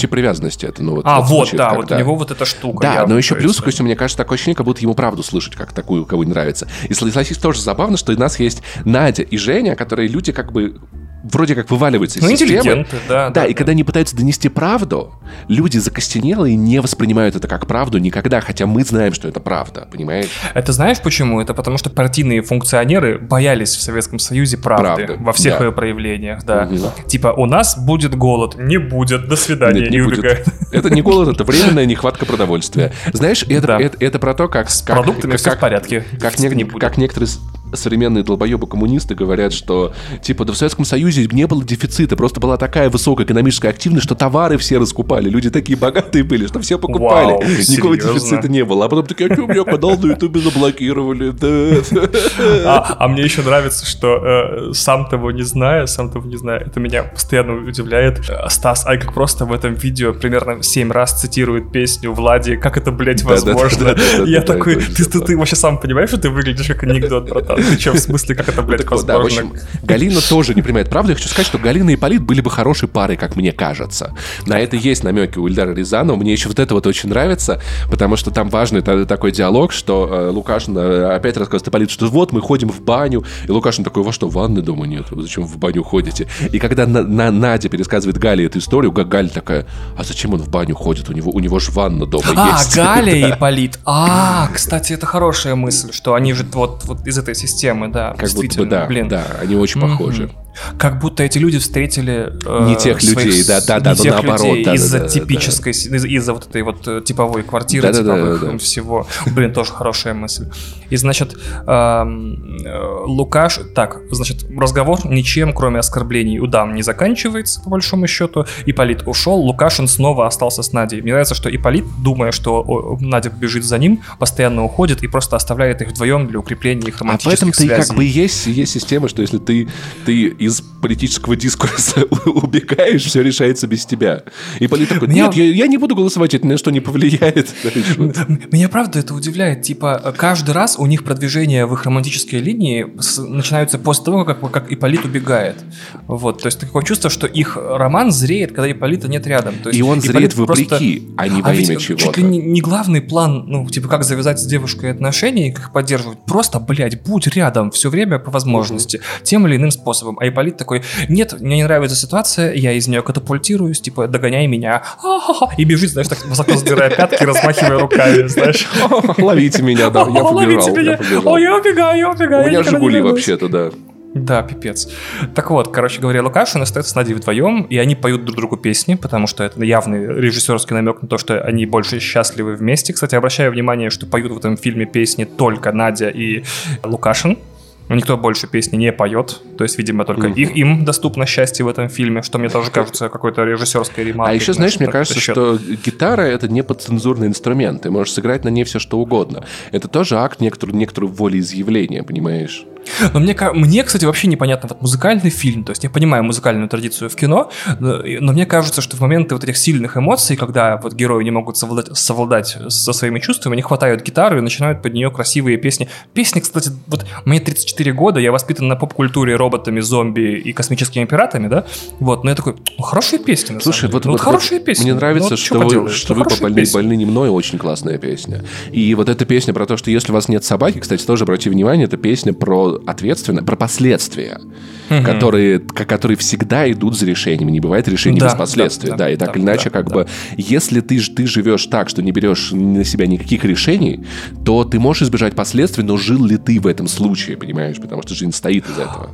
типа привязанности, это, ну вот. А, вот вот, звучит да, как, вот у него вот эта штука. Да, но еще то плюс, есть, Костя, мне кажется, такое ощущение, как будто ему правду слышать, как такую, кого не нравится. И согласись, тоже забавно, что у нас есть Надя и Женя, которые люди как бы you. Вроде как вываливаются из Ну, системы. интеллигенты, да. Да, и когда они пытаются донести правду, люди закостенелые не воспринимают это как правду никогда, хотя мы знаем, что это правда, понимаешь? Это знаешь почему? Это потому что партийные функционеры боялись в Советском Союзе правды, Правды, во всех да. ее проявлениях, да. Мгм. Типа, у нас будет голод, не будет, до свидания, Нет, не будет. убегает. Это не голод, это временная нехватка продовольствия. Знаешь, это, Да. это, это про то, как... С как- продуктами как- все в как- порядке. Как, не- не как некоторые современные долбоебы-коммунисты говорят, что, типа, да в Советском Союзе не было дефицита, просто была такая высокая экономическая активность, что товары все раскупали, люди такие богатые были, что все покупали, Вау, никакого серьезно? дефицита не было. А потом такие, а что, у меня канал на ютубе заблокировали. А, а мне еще нравится, что э, сам того не зная, сам того не зная, это меня постоянно удивляет. Э, Стас Айкак просто в этом видео примерно 7 раз цитирует песню Влади «Как это, блядь, возможно?» Я такой, ты, вообще сам понимаешь, что ты выглядишь как анекдот, братан? Что, в смысле, как это, блядь, возможно? Галина тоже не понимает правду. Я хочу сказать, что Галина и Полит были бы хорошей парой, как мне кажется. На это есть намеки у Ильдара Рязанова. Мне еще вот это вот очень нравится, потому что там важный та- такой диалог, что э, Лукашин э, опять рассказывает Ипполиту, что вот мы ходим в баню, и Лукашин такой, вас что, ванны дома нет? Вы зачем в баню ходите? И когда на, на- Надя пересказывает Гале эту историю, Га- Галя такая, а зачем он в баню ходит? У него, у него же ванна дома А, есть. Галя и Полит. А, кстати, это хорошая мысль, что они же вот, вот из этой системы, да, Как будто действительно, бы да, блин. да, они очень похожи. Мгм. Как будто эти люди встретили э, Не тех своих людей, да, да, не да, но тех наоборот, людей да, да, из-за да, да, типической, из- из-за вот этой вот э, типовой квартиры, Да, да, да, типовых да, да. м, всего. Блин, тоже хорошая мысль. И значит, э, Лукаш, так, значит, разговор ничем, кроме оскорблений у дам не заканчивается, по большому счету. Ипполит ушел, Лукашин снова остался с Надей. Мне нравится, что Ипполит, думая, что Надя бежит за ним, постоянно уходит и просто оставляет их вдвоем для укрепления их А романтических поэтому ты связей. как бы есть, есть система, что если ты, ты из политического дискурса убегаешь, все решается без тебя. И Полит такой, нет, я, я не буду голосовать, это ни на что не повлияет. Меня правда это удивляет. Типа, каждый раз у них продвижение в их романтической линии начинаются после того, как, как Ипполит убегает. Вот, то есть такое чувство, что их роман зреет, когда Ипполита нет рядом. То есть и он зреет вопреки, просто... а не во а имя чего-то. Чуть ли не, не главный план, ну, типа, как завязать с девушкой отношения и как их поддерживать. Просто, блядь, будь рядом все время по возможности, тем или иным способом. А Ипполит такой, нет, мне не нравится ситуация, я из нее катапультируюсь, типа, догоняй меня. И бежит, знаешь, так высоко сдирая пятки, размахивая руками, знаешь. Ловите меня, да, я побежал. О, я убегаю, я убегаю. У меня Жигули вообще-то, да. Да, пипец. Так вот, короче говоря, Лукашин остается с Надей вдвоем, и они поют друг другу песни, потому что это явный режиссерский намек на то, что они больше счастливы вместе. Кстати, обращаю внимание, что поют в этом фильме песни только Надя и Лукашин. Никто больше песни не поет. То есть, видимо, только mm-hmm. их, им доступно счастье в этом фильме, что мне тоже кажется какой-то режиссерской ремаркой. А еще, знаешь, мне кажется, что гитара — это не подцензурный инструмент. Ты можешь сыграть на ней все, что угодно. Это тоже акт некоторого, некоторого волеизъявления, понимаешь? Но мне, мне, кстати, вообще непонятно, вот музыкальный фильм, то есть я понимаю музыкальную традицию в кино, но, но мне кажется, что в моменты вот этих сильных эмоций, когда вот герои не могут совладать, совладать со своими чувствами, они хватают гитару и начинают под нее красивые песни. Песни, кстати, вот мне 34 года, я воспитан на поп-культуре роботами, зомби и космическими пиратами, да, вот, но я такой, ну, хорошие песни, на Слушай, вот, ну, вот, хорошие песни. Мне нравится, ну, что, вы, что вы побольны, больны не мной, очень классная песня. И вот эта песня про то, что если у вас нет собаки, кстати, тоже обратите внимание, это песня про ответственность, про последствия, угу. которые, которые всегда идут за решениями. Не бывает решений да, без последствий. Да, да, да и так да, или иначе, да, как да. бы, если ты, ты живешь так, что не берешь на себя никаких решений, то ты можешь избежать последствий, но жил ли ты в этом случае, понимаешь? Потому что жизнь стоит из этого.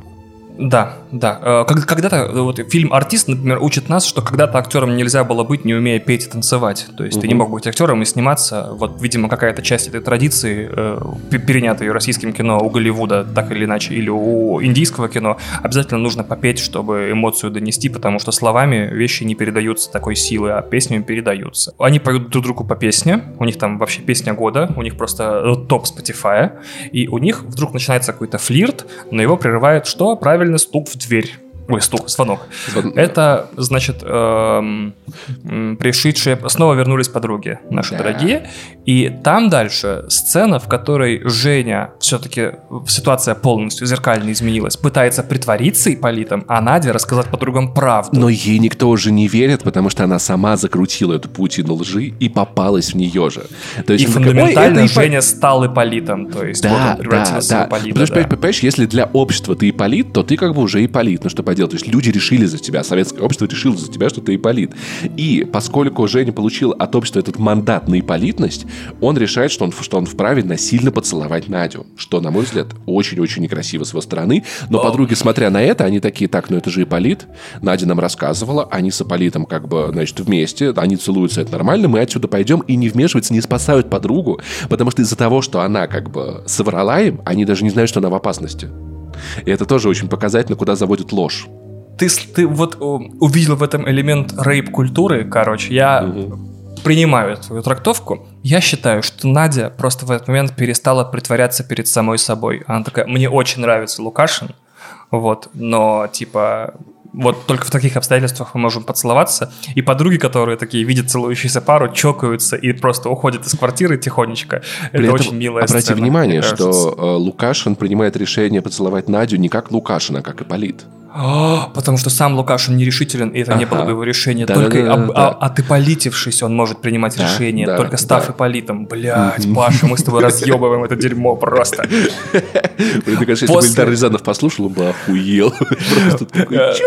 Да, да. Э, когда-то вот фильм «Артист», например, учит нас, что когда-то актером нельзя было быть, не умея петь и танцевать. То есть угу. ты не мог быть актером и сниматься. Вот, видимо, какая-то часть этой традиции, э, перенятой российским кино у Голливуда, так или иначе, или у индийского кино, обязательно нужно попеть, чтобы эмоцию донести, потому что словами вещи не передаются такой силы, а песнями передаются. Они поют друг другу по песне, у них там вообще песня года, у них просто э, топ Spotify, и у них вдруг начинается какой-то флирт, но его прерывает что? Правильно правильно стук в дверь. Ой, стук, звонок. Звон... Это, значит, эм, пришедшие, снова вернулись подруги наши да. дорогие. И там дальше сцена, в которой Женя, все-таки ситуация полностью зеркально изменилась, пытается притвориться Ипполитом, а Надя рассказать подругам правду. Но ей никто уже не верит, потому что она сама закрутила эту паутину лжи и попалась в нее же. То есть и фундаментально такой, Женя Ипп... стал Ипполитом, то есть да, вот он превратился да, да. в Ипполита. Потому что, да. понимаешь, если для общества ты Ипполит, то ты как бы уже Ипполит. Ну что поделать? То есть люди решили за тебя, советское общество решило за тебя, что ты Ипполит. И поскольку Женя получил от общества этот мандат на Ипполитность, он решает, что он, что он вправе насильно поцеловать Надю. Что, на мой взгляд, очень-очень некрасиво с его стороны. Но подруги, смотря на это, они такие, так, ну это же Ипполит. Надя нам рассказывала, они с Ипполитом как бы, значит, вместе, они целуются, это нормально, мы отсюда пойдем и не вмешиваются, не спасают подругу, потому что из-за того, что она как бы соврала им, они даже не знают, что она в опасности. И это тоже очень показательно, куда заводит ложь. Ты, ты вот увидел в этом элемент рейп-культуры, короче, я угу. принимаю твою трактовку. Я считаю, что Надя просто в этот момент перестала притворяться перед самой собой. Она такая, мне очень нравится Лукашин, вот, но, типа, вот только в таких обстоятельствах мы можем поцеловаться. И подруги, которые такие видят целующуюся пару, чокаются и просто уходят из квартиры тихонечко. При Это очень милая обрати сцена. внимание, что э, Лукашин принимает решение поцеловать Надю не как Лукашин, а как Ипполит. А, потому что сам Лукашин нерешителен, и это ага. не было бы его решение. Да, Только да, да, об, да. А, отыполитившись, он может принимать да, решение. Да, Только став да. Иполитом. Блять, Паша, мы с тобой разъебываем это дерьмо просто. Если бы Ильдар Рязанов послушал, он бы охуел.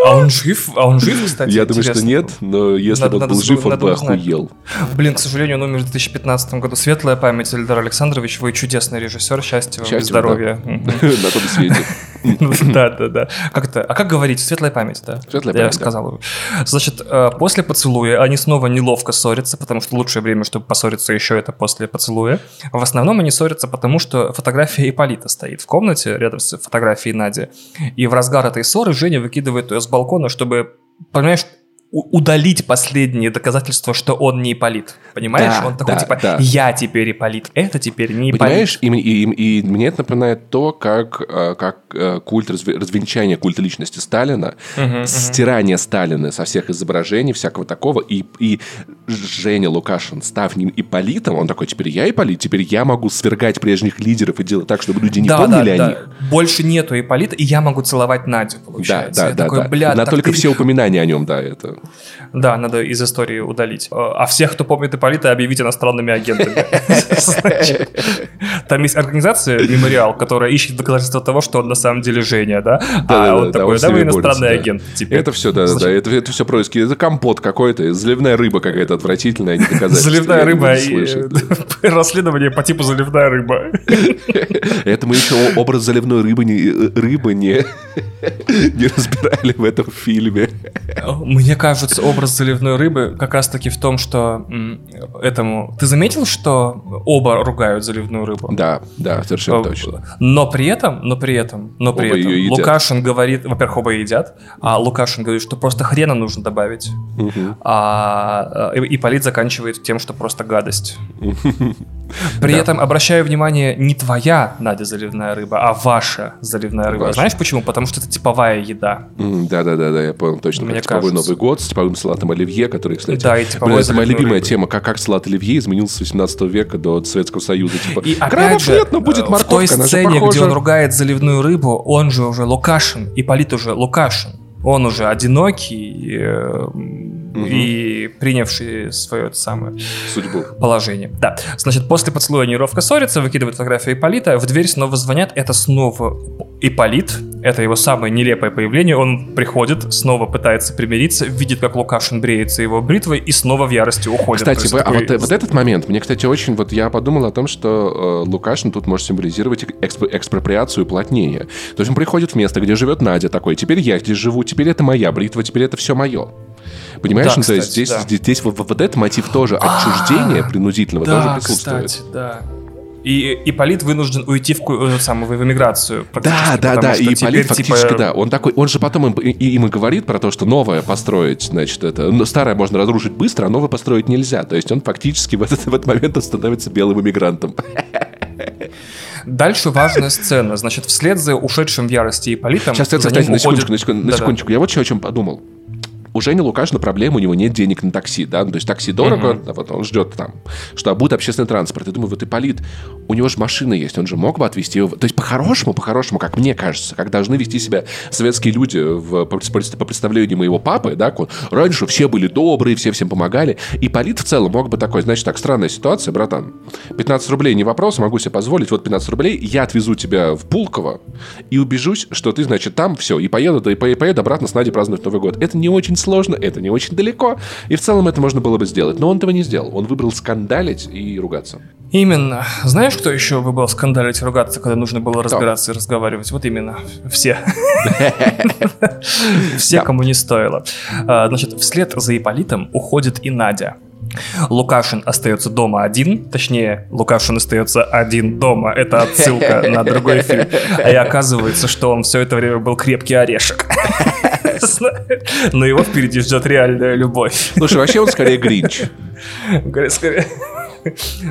А он жив? А он жив, кстати? Я думаю, что нет, но если бы он был жив, он бы охуел. Блин, к сожалению, он умер в 2015 году. Светлая память, Ильдар Александрович. Вы чудесный режиссер. Счастья вам, здоровья. На том свете. Да, да, да. Как это? А как говорить? Светлая память, да? Светлая память, Я сказал. Значит, э, после поцелуя они снова неловко ссорятся, потому что лучшее время, чтобы поссориться еще это после поцелуя. В основном они ссорятся, потому что фотография Иполита стоит в комнате рядом с фотографией Нади. И в разгар этой ссоры Женя выкидывает ее с балкона, чтобы, понимаешь, удалить последние доказательства, что он не Ипполит. Понимаешь? Да, он такой, да, типа, да. я теперь Ипполит, это теперь не Ипполит. Понимаешь, и, и- и- мне это напоминает то, как, э, как э, культ разве- развенчания культа личности Сталина, стирание Сталина со всех изображений, всякого такого, и, и Женя Лукашин, став ним Ипполитом, он такой, теперь я Ипполит, теперь я могу свергать прежних лидеров и делать так, чтобы люди не да, помнили да, о да. них. Больше нету Ипполита, и я могу целовать Надю, Да, получается. да, Я да, такой, да. «Бля, На только ты- все упоминания о нем, да, это. Да, надо из истории удалить. Э, А всех, кто помнит Ипполита, объявить иностранными агентами. Там есть организация «Мемориал», которая ищет доказательства того, что он на самом деле Женя, да? А он такой, да, вы иностранный агент. теперь». Это все, да, да, это, все происки. Это компот какой-то, заливная рыба какая-то отвратительная, а не доказательство. Заливная рыба расследование по типу заливная рыба. Это мы еще образ заливной рыбы не, рыбы не, не разбирали в этом фильме. Мне кажется, образ заливной рыбы как раз-таки в том, что этому... Ты заметил, что оба ругают заливную рыбу? Да, да, совершенно точно. Но при этом, но при этом, но при Оба этом. Лукашин говорит, во-первых, оба едят, а Лукашин говорит, что просто хрена нужно добавить, Мгм. а э, Ипполит заканчивает тем, что просто гадость. При Да. этом обращаю внимание, не твоя, Надя, заливная рыба, а ваша заливная рыба. Ваша. Знаешь почему? Потому что это типовая еда. Да-да-да, я понял точно. Мне Как типовой кажется. Новый год с типовым салатом оливье, который, кстати... Да, и типовой Блин, это моя любимая рыбой. тема, как, как салат оливье изменился с 18 века до Советского Союза. Типа, И опять же, нет, но будет э, в морковка, той она же сцене, где он ругает заливную рыбу, он же уже Лукашин, Ипполит уже Лукашин. Он уже одинокий э, и принявший свое самое Судьбу. положение. Да. Значит, после поцелуя неловко ссорится, выкидывает фотографию Ипполита, в дверь снова звонят, это снова Ипполит, это его самое нелепое появление, он приходит, снова пытается примириться, видит, как Лукашин бреется его бритвой и снова в ярости уходит. Кстати, вы- а такой- вот, э- вот этот момент, мне, кстати, очень... Вот я подумал о том, что э, Лукашин тут может символизировать эксп- экспроприацию и уплотнение. То есть он приходит в место, где живет Надя, такой, теперь я здесь живу, теперь это моя бритва, теперь это все мое. Понимаешь? Да, Ну, то есть кстати, здесь, да. здесь, здесь вот, вот этот мотив тоже отчуждения принудительного тоже Да, присутствует. кстати, да. И Ипполит вынужден уйти в, э, самую, в эмиграцию. Да, да, да, и теперь, Полит фактически, типа, да. Он такой, он же потом им, и, им и говорит про то, что новое построить, значит, это, ну, старое можно разрушить быстро, а новое построить нельзя. То есть он фактически в этот, в этот момент он становится белым иммигрантом. Дальше важная сцена. Значит, вслед за ушедшим в ярости Ипполитом... Сейчас, кстати, на секундочку, на, Да-да. секундочку. Я вот еще о чем подумал. У Жени Лукашина проблема, у него нет денег на такси, да, ну, то есть такси дорого, Мгм. да, вот он ждет там, что будет общественный транспорт. Я думаю, вот Ипполит, у него же машина есть, он же мог бы отвезти его. То есть по-хорошему, по-хорошему, как мне кажется, как должны вести себя советские люди в, по, по представлению моего папы, да, он, раньше все были добрые, все всем помогали. Ипполит в целом мог бы такой, значит, так, странная ситуация, братан, 15 рублей не вопрос, могу себе позволить, вот 15 рублей, я отвезу тебя в Пулково и убежусь, что ты, значит, там все, и поеду, да, и и поеду обратно с Надей праздновать Новый год. Это не очень сложно, это не очень далеко, и в целом это можно было бы сделать. Но он этого не сделал. Он выбрал скандалить и ругаться. Именно. Знаешь, кто еще выбрал скандалить и ругаться, когда нужно было разбираться и разговаривать? Вот именно. Все. Все, кому не стоило. А, Значит, вслед за Ипполитом уходит и Надя. Лукашин остается дома один, точнее, Лукашин остается один дома. Это отсылка на другой фильм. А и оказывается, что он все это время был крепкий орешек. Но его впереди ждет реальная любовь. Слушай, вообще он скорее Гринч. Скорее.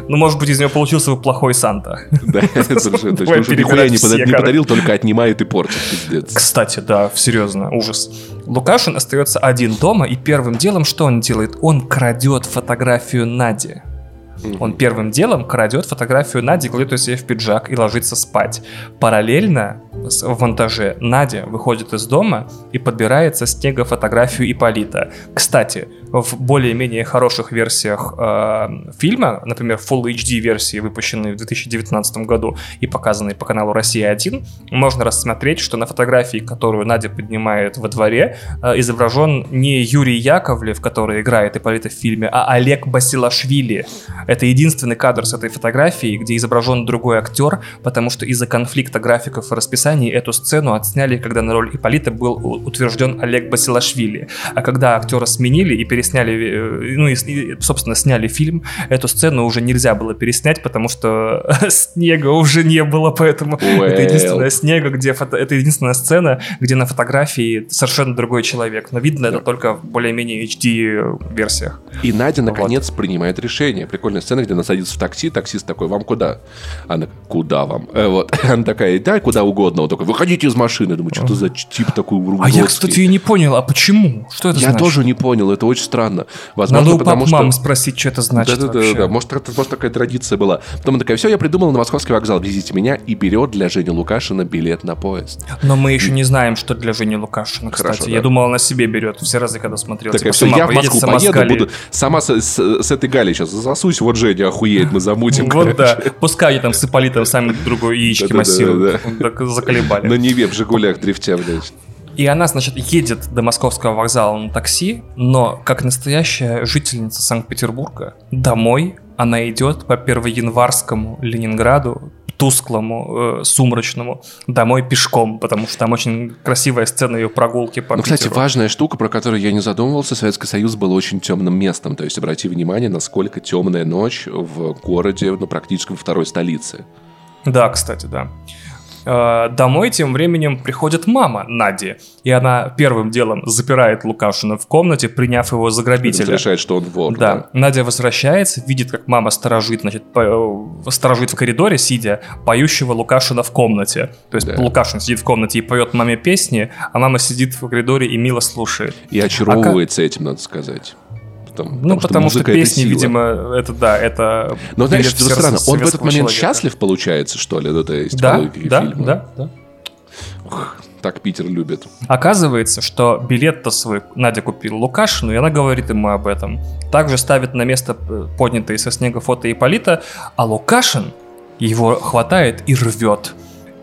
Ну, может быть, из него получился бы плохой Санта. Да, совершенно точно. Что нихуя не подарил, только отнимает и портит. Пиздец. Кстати, да, серьезно, ужас. Лукашин остается один дома, и первым делом что он делает? Он крадет фотографию Нади. Он первым делом крадет фотографию Нади, кладет ее себе в пиджак и ложится спать. Параллельно в монтаже Надя выходит из дома и подбирает со снега фотографию Иполита. Кстати, в более-менее хороших версиях э, фильма, например, Full HD версии, выпущенной в 2019 году и показанной по каналу «Россия-1», можно рассмотреть, что на фотографии, которую Надя поднимает во дворе, э, изображен не Юрий Яковлев, который играет Ипполита в фильме, а Олег Басилашвили. Это единственный кадр с этой фотографии, где изображен другой актер, потому что из-за конфликта графиков и расписания описании эту сцену отсняли, когда на роль Иполита был утвержден Олег Басилашвили. А когда актера сменили и пересняли, э, ну и, собственно, сняли фильм, эту сцену уже нельзя было переснять, потому что снега уже не было, поэтому well. это единственная снега, где фото... это единственная сцена, где на фотографии совершенно другой человек. Но видно yeah. это только в более-менее HD версиях. И Надя вот. наконец принимает решение. Прикольная сцена, где она садится в такси, таксист такой, вам куда? Она, куда вам? Э, вот. Она такая, да, куда угодно. Он такой, выходите из машины. Думаю, что за тип такой уродский. А я, кстати, и не понял, а почему? Что это я значит? Я тоже не понял, это очень странно. Возможно, Надо у потому что... спросить, что это значит Да-да-да, да. может, может, такая традиция была. Потом она такая, все, я придумала на московский вокзал, везите меня, и берет для Жени Лукашина билет на поезд. Но мы еще не знаем, что для Жени Лукашина, кстати. Хорошо, я да. думал, она себе берет все разы, когда смотрел. Так, типа, все, я в Москву поеду, буду сама с, с, с этой Галей сейчас засусь, вот Женя охуеет, мы замутим. Вот да, пускай они там с Ипполитом сами друг другу яички массируют. Заколебали. На Неве в Жигулях дрифтя, блядь. И она, значит, едет до московского вокзала на такси, но как настоящая жительница Санкт-Петербурга домой она идет по первоянварскому Ленинграду, тусклому, э, сумрачному, домой пешком, потому что там очень красивая сцена ее прогулки по Ну, Питеру. кстати, важная штука, про которую я не задумывался, Советский Союз был очень темным местом. То есть обрати внимание, насколько темная ночь в городе, ну, практически во второй столице. Да, кстати, да. Э, домой тем временем приходит мама Нади, и она первым делом запирает Лукашина в комнате, приняв его за грабителя. решает, что он вор. Да. да. Надя возвращается, видит, как мама сторожит, значит, по, сторожит в коридоре, сидя, поющего Лукашина в комнате. То есть да. Лукашин сидит в комнате и поет маме песни, а мама сидит в коридоре и мило слушает. И очаровывается а как... этим, надо сказать там. Ну, потому, потому что, что песни, это видимо, это да, это. Но знаешь, что странно, он в этот момент человека. счастлив, получается, что ли? Ну, то есть, да, да, фильма. да, да. Ух, так Питер любит. Оказывается, что билет-то свой Надя купила Лукашину, и она говорит ему об этом. Также ставит на место э, поднятые со снега фото Иполита, а Лукашин его хватает и рвет.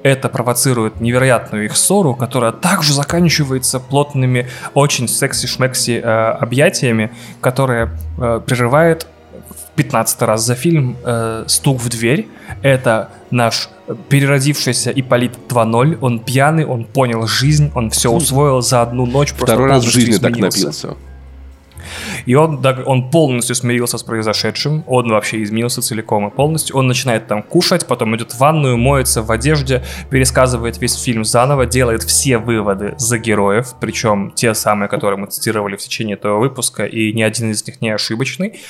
Это провоцирует невероятную их ссору, которая также заканчивается плотными, очень секси-шмекси э, объятиями, которые э, прерывает в 15 раз за фильм э, «Стук в дверь». Это наш переродившийся Ипполит 2.0. Он пьяный, он понял жизнь, он все усвоил за одну ночь. Второй раз в жизни изменился. так напился. И он, он полностью смирился с произошедшим, он вообще изменился целиком и полностью. Он начинает там кушать, потом идет в ванную, моется в одежде, пересказывает весь фильм заново, делает все выводы за героев, причем те самые, которые мы цитировали в течение этого выпуска, и ни один из них не ошибочный.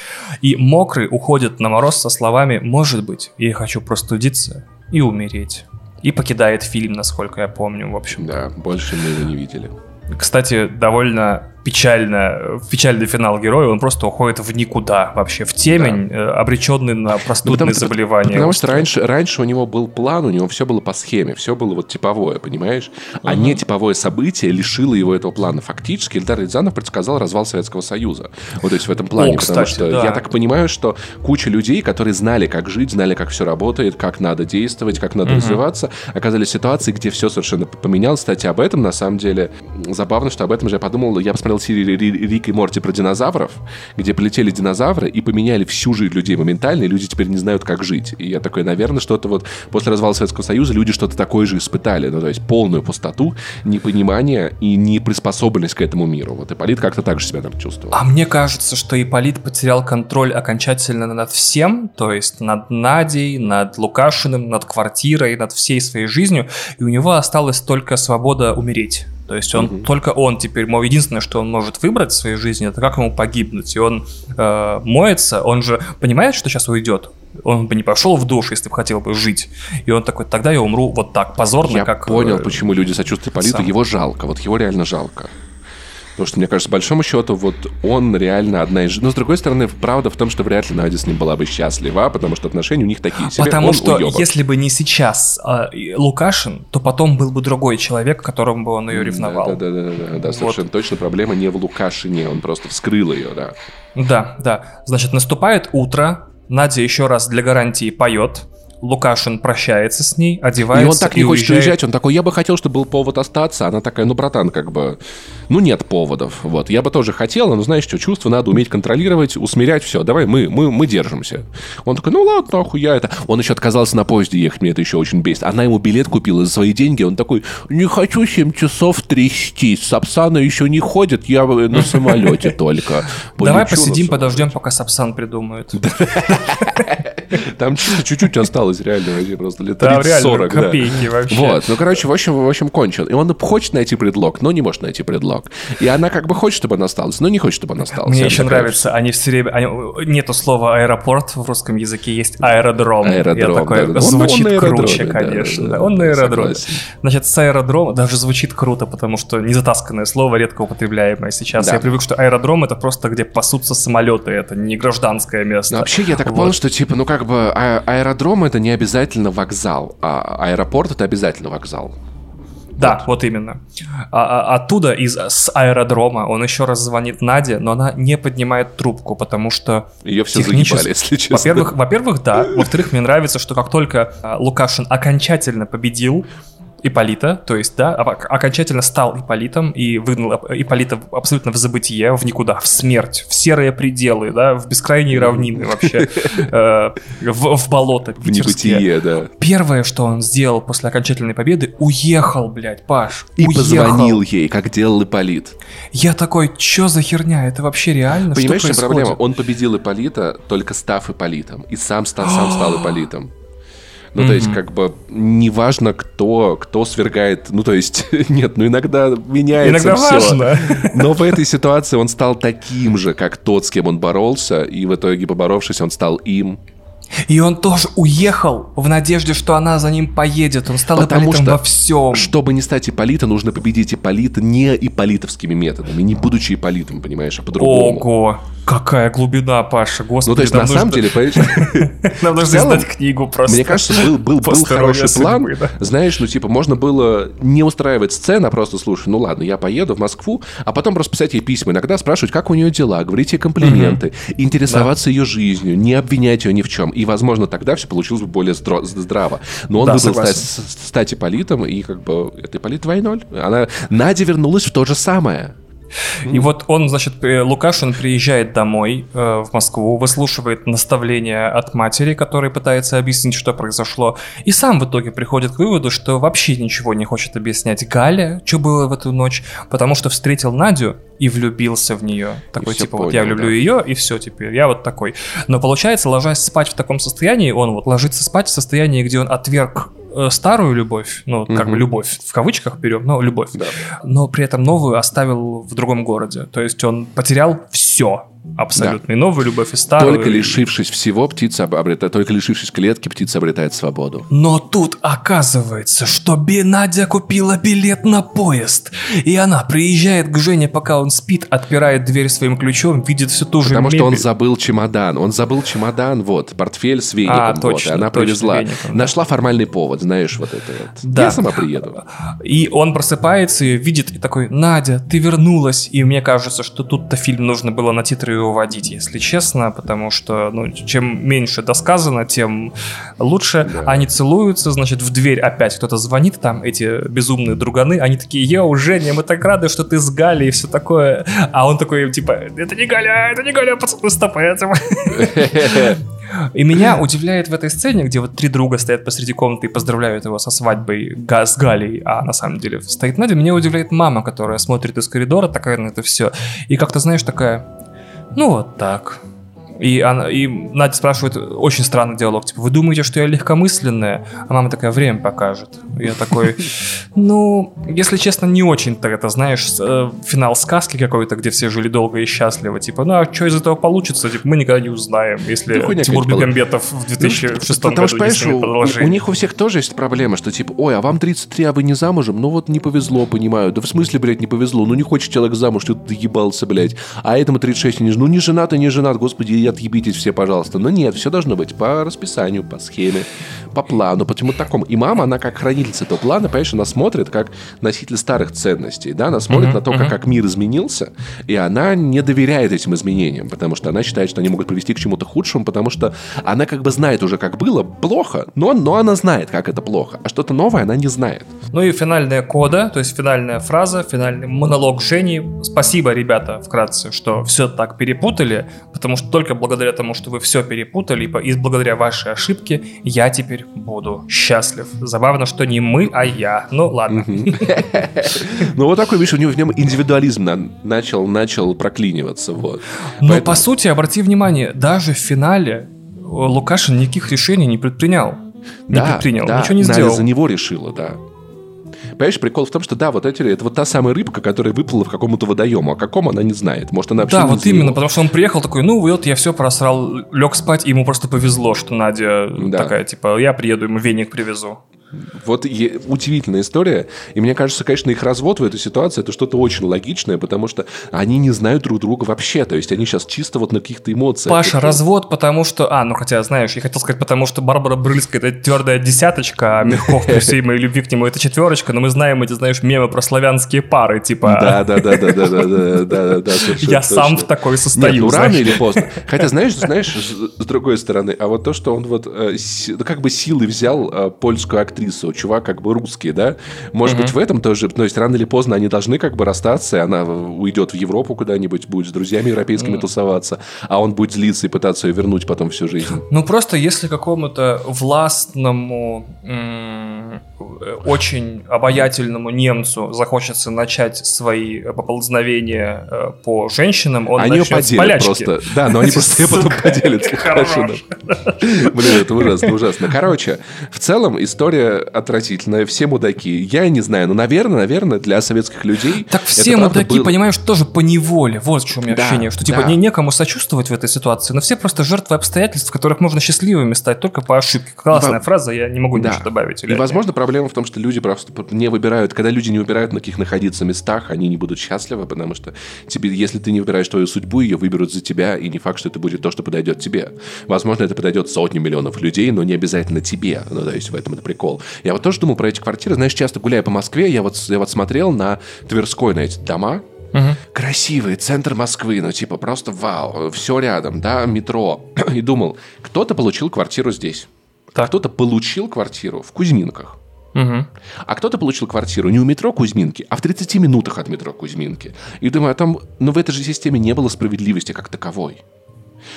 И мокрый уходит на мороз со словами «Может быть, я хочу простудиться и умереть». И покидает фильм, насколько я помню, в общем. Да, больше мы его не видели. Кстати, довольно печально, печальный финал героя, он просто уходит в никуда вообще, в темень, да. Э, обреченный на простудные ну, заболевания. Потому что раньше, раньше у него был план, у него все было по схеме, все было вот типовое, понимаешь? А не типовое событие лишило его этого плана. Фактически Эльдар Рязанов предсказал развал Советского Союза. Вот, то есть в этом плане, О, кстати, потому что да. я так понимаю, что куча людей, которые знали, как жить, знали, как все работает, как надо действовать, как надо угу. развиваться, оказались в ситуации, где все совершенно поменялось. Кстати, об этом, на самом деле, забавно, что об этом же я подумал, я посмотрел смотрел серию Рик и Морти про динозавров, где полетели динозавры и поменяли всю жизнь людей моментально, и люди теперь не знают, как жить. И я такой, наверное, что-то вот после развала Советского Союза люди что-то такое же испытали. Ну, то есть полную пустоту, непонимание и неприспособленность к этому миру. Вот Ипполит как-то так же себя там чувствовал. А мне кажется, что Ипполит потерял контроль окончательно над всем, то есть над Надей, над Лукашиным, над квартирой, над всей своей жизнью, и у него осталась только свобода умереть. То есть он угу. только он теперь, мол, единственное, что он может выбрать в своей жизни, это как ему погибнуть. И он э, моется, он же понимает, что сейчас уйдет. Он бы не пошел в душ, если бы хотел бы жить. И он такой, тогда я умру вот так, позорно, я как... Понял, э, почему люди сочувствуют Политу. Его жалко, вот его реально жалко. Потому что, мне кажется, по большому счету, вот он реально одна из... Но, с другой стороны, правда в том, что вряд ли Надя с ним была бы счастлива, потому что отношения у них такие себе. Потому он что, уебок. если бы не сейчас э, Лукашин, то потом был бы другой человек, которому бы он ее ревновал. Да-да-да, да, совершенно вот. точно. Проблема не в Лукашине, он просто вскрыл ее, да. Да, да. Значит, наступает утро, Надя еще раз для гарантии поет, Лукашин прощается с ней, одевается И он так не и хочет уезжает. уезжать, он такой, я бы хотел, чтобы был повод остаться. Она такая, ну, братан, как бы, ну, нет поводов. Вот. Я бы тоже хотел, но знаешь что, чувства надо уметь контролировать, усмирять все. Давай, мы, мы, мы держимся. Он такой, ну ладно, нахуй я это. Он еще отказался на поезде ехать, мне это еще очень бесит. Она ему билет купила за свои деньги, он такой, не хочу 7 часов трястись, Сапсана еще не ходит, я на самолете только. Давай посидим, подождем, пока Сапсан придумают. Там чуть-чуть осталось реально, просто лет 30-40. копейки вообще. Вот, ну, короче, в общем, в общем, кончил. И он хочет найти предлог, но не может найти предлог. И она как бы хочет, чтобы она осталась, но не хочет, чтобы она осталась. Мне еще нравится, они все время... Они, нету слова аэропорт в русском языке, есть аэродром. Аэродром, Я такой, да, да. Звучит он, он круче, да, конечно. Да, да, он на аэродроме. Согласен. Значит, с аэродрома даже звучит круто, потому что незатасканное слово, редко употребляемое сейчас. Да. Я привык, что аэродром это просто где пасутся самолеты, это не гражданское место. Ну, вообще, я так Вот. понял, что, типа, ну, как бы а- аэродром это не обязательно вокзал, а аэропорт это обязательно вокзал. Да, вот, именно. А- а- оттуда, из, с аэродрома, он еще раз звонит Наде, но она не поднимает трубку, потому что... Ее все технически- заебали, если честно. Во-первых, во-первых, да. Во-вторых, мне нравится, что как только а, Лукашин окончательно победил Иполита, то есть, да, окончательно стал Иполитом и выгнал Иполита абсолютно в забытие, в никуда, в смерть, в серые пределы, да, в бескрайние равнины вообще, э, в, болото в небытие, да. Первое, что он сделал после окончательной победы, уехал, блядь, Паш. И позвонил ей, как делал Ипполит. Я такой, чё за херня? Это вообще реально? Понимаешь, что проблема? Он победил Ипполита, только став Ипполитом. И сам, ста- сам стал Ипполитом. Ну, то есть, как бы, неважно, кто, кто свергает... Ну, то есть, нет, ну, иногда меняется Иногда всё. важно. Но в этой ситуации он стал таким же, как тот, с кем он боролся, и в итоге, поборовшись, он стал им. И он тоже уехал в надежде, что она за ним поедет. Он стал Потому Ипполитом что, во всем. чтобы не стать Ипполита, нужно победить Ипполита не ипполитовскими методами, не будучи Ипполитом, понимаешь, а по-другому. Ого, какая глубина, Паша, господи. Ну, то есть, на самом деле, Нам нужно издать книгу просто. Мне кажется, был, хороший план. Знаешь, ну, типа, можно было не устраивать сцену, а просто слушай, ну ладно, я поеду в Москву, а потом просто писать ей письма, иногда спрашивать, как у нее дела, говорить ей комплименты, интересоваться ее жизнью, не обвинять ее ни в чем. И, возможно, тогда все получилось бы более здраво. Но он выбрал стать, Ипполитом, и как бы это Ипполит 2.0. Она, Надя вернулась в то же самое. И вот он, значит, Лукашин приезжает домой э, в Москву, выслушивает наставления от матери, которая пытается объяснить, что произошло, и сам в итоге приходит к выводу, что вообще ничего не хочет объяснять Галя, что было в эту ночь, потому что встретил Надю и влюбился в нее. Такой, типа, вот я понял, люблю да. ее, и все теперь, я вот такой. Но получается, ложась спать в таком состоянии, он вот ложится спать в состоянии, где он отверг старую любовь, ну, как бы любовь, в кавычках берем, но любовь Да. но при этом новую оставил в другом городе. То есть он потерял все абсолютно. И новую любовь, и старую. Только лишившись всего, птица об- обретает, только лишившись клетки, птица обретает свободу. Но тут оказывается, что Би Надя купила билет на поезд. И она приезжает к Жене, пока он спит, отпирает дверь своим ключом, видит всю ту же Потому что он мебель. забыл чемодан. Он забыл чемодан, вот, портфель с веником. А, вот, точно, и она точно, привезла. веником, да. Нашла формальный повод, знаешь, вот это вот. Да. Я сама приеду. И он просыпается и видит, и такой, Надя, ты вернулась. И мне кажется, что тут-то фильм нужно было на титры уводить, если честно, потому что, ну, чем меньше досказано, тем лучше. Да. Они целуются, значит, в дверь опять кто-то звонит, там эти безумные друганы, они такие, йоу, Женя, мы так рады, что ты с Галей и все такое. А он такой, типа, это не Галя, это не Галя, пацаны, стоп этим. И меня удивляет в этой сцене, где вот три друга стоят посреди комнаты и поздравляют его со свадьбой с Галей, а на самом деле стоит Надя, меня удивляет мама, которая смотрит из коридора такая на это все, и как-то, знаешь, такая, ну вот так. И, она, и Надя спрашивает, очень странный диалог, типа, вы думаете, что я легкомысленная? А мама такая, время покажет. И я такой, ну, если честно, не очень-то это, знаешь, э, финал сказки какой-то, где все жили долго и счастливо. Типа, ну, а что из этого получится? Типа, мы никогда не узнаем, если Да Тимур какая-то Бекмамбетов в 2006 Ну, Потому году что, не понимаешь, снимет у, них у всех тоже есть проблема, что типа, ой, а вам 33, а вы не замужем? Ну вот не повезло, понимаю. Да в смысле, блядь, не повезло? Ну не хочет человек замуж, ты доебался, блядь. А этому 36 не Ну не женат и не женат, господи, и отъебитесь все, пожалуйста. Но нет, все должно быть по расписанию, по схеме, по плану, по чему такому. И мама, она как хранительница этого плана, понимаешь, она смотрит как носитель старых ценностей, да, она смотрит Мгм, на то, как, как мир изменился, и она не доверяет этим изменениям, потому что она считает, что они могут привести к чему-то худшему, потому что она как бы знает уже, как было плохо, но, но она знает, как это плохо, а что-то новое она не знает. Ну и финальная кода, то есть финальная фраза, финальный монолог Жени. Спасибо, ребята, вкратце, что все так перепутали, потому что только благодаря тому, что вы все перепутали, и благодаря вашей ошибке, я теперь буду счастлив. Забавно, что не мы, а я. Ну ладно. Ну вот такой, видишь, у него в нем индивидуализм начал, начал проклиниваться. Вот. Но по сути, обрати внимание, даже в финале Лукашин никаких решений не предпринял. Не да, предпринял, да, ничего не сделал. за него решила, да. Понимаешь, прикол в том, что да, вот эти, это вот та самая рыбка, которая выплыла в какому-то водоему, а каком она не знает. Может, она вообще Да, вот именно, потому что он приехал такой, ну вот я все просрал, лег спать, и ему просто повезло, что Надя да. такая, типа, я приеду, ему веник привезу. Вот удивительная история. И мне кажется, конечно, их развод в этой ситуации это что-то очень логичное, потому что они не знают друг друга вообще. То есть они сейчас чисто вот на каких-то эмоциях. Паша, такие. развод, потому что... А, ну хотя, знаешь, я хотел сказать, потому что Барбара Брыльская это твердая десяточка, а Мягков при всей моей любви к нему это четверочка, но мы знаем эти, знаешь, мемы про славянские пары, типа... Да, да, да, да, да, да, да, да, Я сам в такой состою. ну рано или поздно. Хотя, знаешь, знаешь, с другой стороны, а вот то, что он вот э, как бы силой взял э, польскую актрису актрису, чувак как бы русский, да? Может угу. быть, в этом тоже, то есть рано или поздно они должны как бы расстаться, и она уйдет в Европу куда-нибудь, будет с друзьями европейскими тусоваться, а он будет злиться и пытаться ее вернуть потом всю жизнь. Ну, просто если какому-то властному, очень обаятельному немцу захочется начать свои поползновения э, по женщинам, он они начнет с полячки. просто. Да, но они просто потом поделят. Хорошо. Блин, это ужасно, ужасно. Короче, в целом история отвратительная, все мудаки. Я не знаю, но, наверное, наверное, для советских людей... Так все мудаки, понимаешь, тоже по неволе. Вот в чем у меня ощущение, что типа не некому сочувствовать в этой ситуации, но все просто жертвы обстоятельств, в которых можно счастливыми стать только по ошибке. Классная фраза, я не могу ничего добавить. И, возможно, проблема в том, что люди просто не выбирают, когда люди не выбирают, на каких находиться местах, они не будут счастливы, потому что тебе, если ты не выбираешь твою судьбу, ее выберут за тебя, и не факт, что это будет то, что подойдет тебе. Возможно, это подойдет сотни миллионов людей, но не обязательно тебе. Ну, то есть в этом это прикол. Я вот тоже думал про эти квартиры. Знаешь, часто гуляя по Москве, я вот, я вот смотрел на Тверской, на эти дома, Угу. Красивый центр Москвы, ну типа просто вау, все рядом, да, метро. И думал, кто-то получил квартиру здесь, так. кто-то получил квартиру в Кузьминках. Угу. А кто-то получил квартиру не у метро Кузьминки, а в 30 минутах от метро Кузьминки. И думаю, а там, ну в этой же системе не было справедливости как таковой.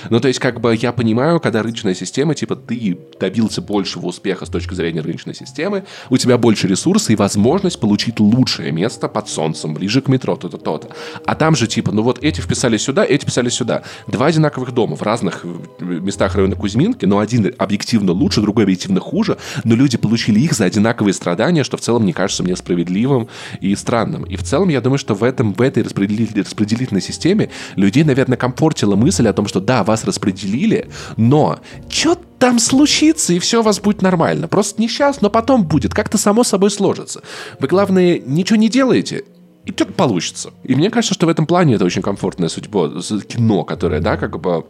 Ну, то есть, как бы я понимаю, когда рыночная система, типа, ты добился большего успеха с точки зрения рыночной системы, у тебя больше ресурсов и возможность получить лучшее место под солнцем, ближе к метро, то-то, то-то. А там же, типа, ну вот эти вписали сюда, эти вписали сюда. Два одинаковых дома в разных э, местах района Кузьминки, но один объективно лучше, другой объективно хуже, но люди получили их за одинаковые страдания, что в целом не кажется мне справедливым и странным. И в целом я думаю, что в, этом, в этой распределительной системе людей, наверное, комфортила мысль о том, что да, да, вас распределили, но что там случится, и все у вас будет нормально. Просто не сейчас, но потом будет. Как-то само собой сложится. Вы, главное, ничего не делаете, и что-то получится. И мне кажется, что в этом плане это очень комфортная судьба кино, которое, да, как бы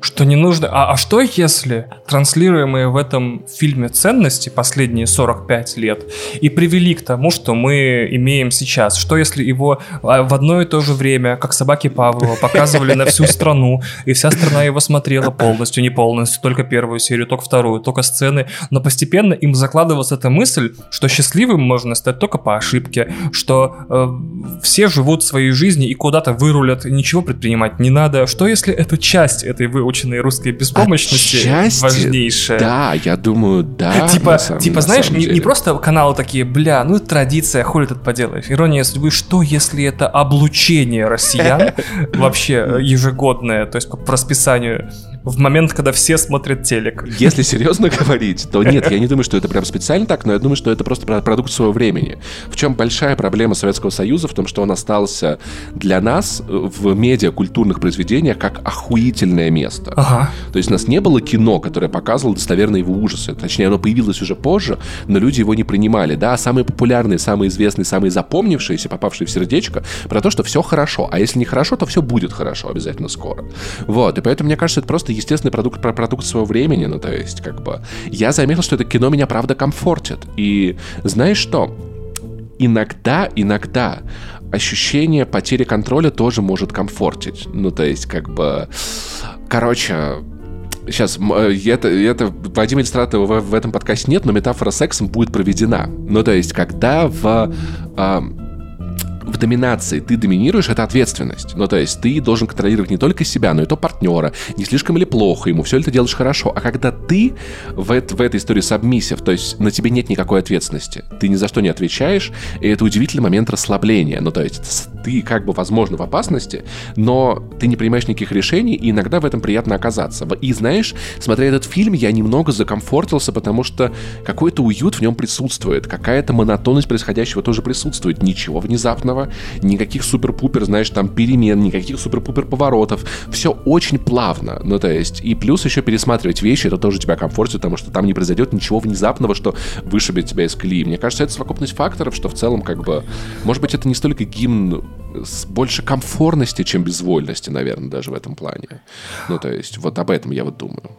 что не нужно. А, а что если транслируемые в этом фильме ценности последние 45 лет и привели к тому, что мы имеем сейчас? Что если его а, в одно и то же время, как собаки Павлова, показывали на всю страну, и вся страна его смотрела полностью, не полностью, только первую серию, только вторую, только сцены, но постепенно им закладывалась эта мысль, что счастливым можно стать только по ошибке, что э, все живут своей жизнью и куда-то вырулят, ничего предпринимать не надо. Что если это часть этой вы выученной русской беспомощности Отчасти, важнейшая. Да, я думаю, да. Типа, самом, типа знаешь, не, не просто каналы такие, бля, ну традиция, хули тут поделаешь. Ирония судьбы, что если это облучение россиян вообще ежегодное, то есть по расписанию в момент, когда все смотрят телек. Если серьезно говорить, то нет, я не думаю, что это прям специально так, но я думаю, что это просто продукт своего времени. В чем большая проблема Советского Союза? В том, что он остался для нас в медиакультурных произведениях как охуительное место. Ага. То есть у нас не было кино, которое показывало достоверно его ужасы. Точнее, оно появилось уже позже, но люди его не принимали. Да, самые популярные, самые известные, самые запомнившиеся, попавшие в сердечко, про то, что все хорошо. А если не хорошо, то все будет хорошо обязательно скоро. Вот, и поэтому, мне кажется, это просто естественный продукт, про продукт своего времени, ну, то есть, как бы, я заметил, что это кино меня, правда, комфортит. И знаешь что? Иногда, иногда ощущение потери контроля тоже может комфортить. Ну, то есть, как бы, короче, сейчас, это, это Вадима Иллюстратова в, в этом подкасте нет, но метафора сексом будет проведена. Ну, то есть, когда в... А, в доминации ты доминируешь, это ответственность. Ну, то есть ты должен контролировать не только себя, но и то партнера, не слишком ли плохо ему, все ли ты делаешь хорошо. А когда ты в, это, в этой истории сабмиссив, то есть на тебе нет никакой ответственности, ты ни за что не отвечаешь, и это удивительный момент расслабления. Ну, то есть ты как бы, возможно, в опасности, но ты не принимаешь никаких решений, и иногда в этом приятно оказаться. И знаешь, смотря этот фильм, я немного закомфортился, потому что какой-то уют в нем присутствует, какая-то монотонность происходящего тоже присутствует, ничего внезапного, никаких супер-пупер, знаешь, там перемен, никаких супер-пупер поворотов. Все очень плавно. Ну, то есть, и плюс еще пересматривать вещи, это тоже тебя комфортит, потому что там не произойдет ничего внезапного, что вышибет тебя из колеи. Мне кажется, это совокупность факторов, что в целом, как бы, может быть, это не столько гимн с больше комфортности, чем безвольности, наверное, даже в этом плане. Ну, то есть, вот об этом я вот думаю.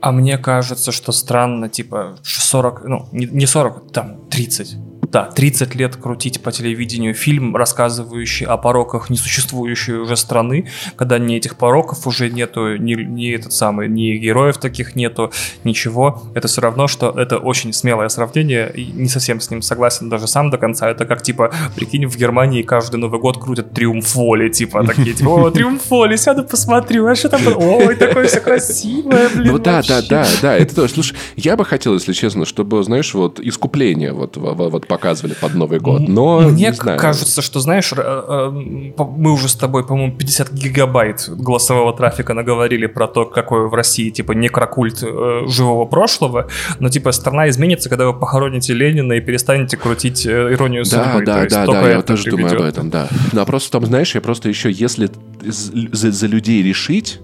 А мне кажется, что странно, типа, 40, ну, не 40, там, 30 да, 30 лет крутить по телевидению фильм, рассказывающий о пороках несуществующей уже страны, когда ни этих пороков уже нету, ни, ни этот самый, ни героев таких нету, ничего. Это все равно, что это очень смелое сравнение, и не совсем с ним согласен даже сам до конца. Это как, типа, прикинь, в Германии каждый Новый год крутят Триумф Воли, типа, такие, типа, о, Триумф Воли, сяду посмотрю, а что там, ой, такое все красивое, блин, Ну да, да, да, да, это тоже, слушай, я бы хотел, если честно, чтобы, знаешь, вот искупление вот, вот по показывали под Новый год. Но мне кажется, что знаешь, мы уже с тобой, по-моему, 50 гигабайт голосового трафика наговорили про то, какой в России типа некрокульт э, живого прошлого, но типа страна изменится, когда вы похороните Ленина и перестанете крутить э, иронию судьбы. Да, да, да, да, я тоже думаю об этом, да. Но просто там, знаешь, я просто еще, если за, за людей решить,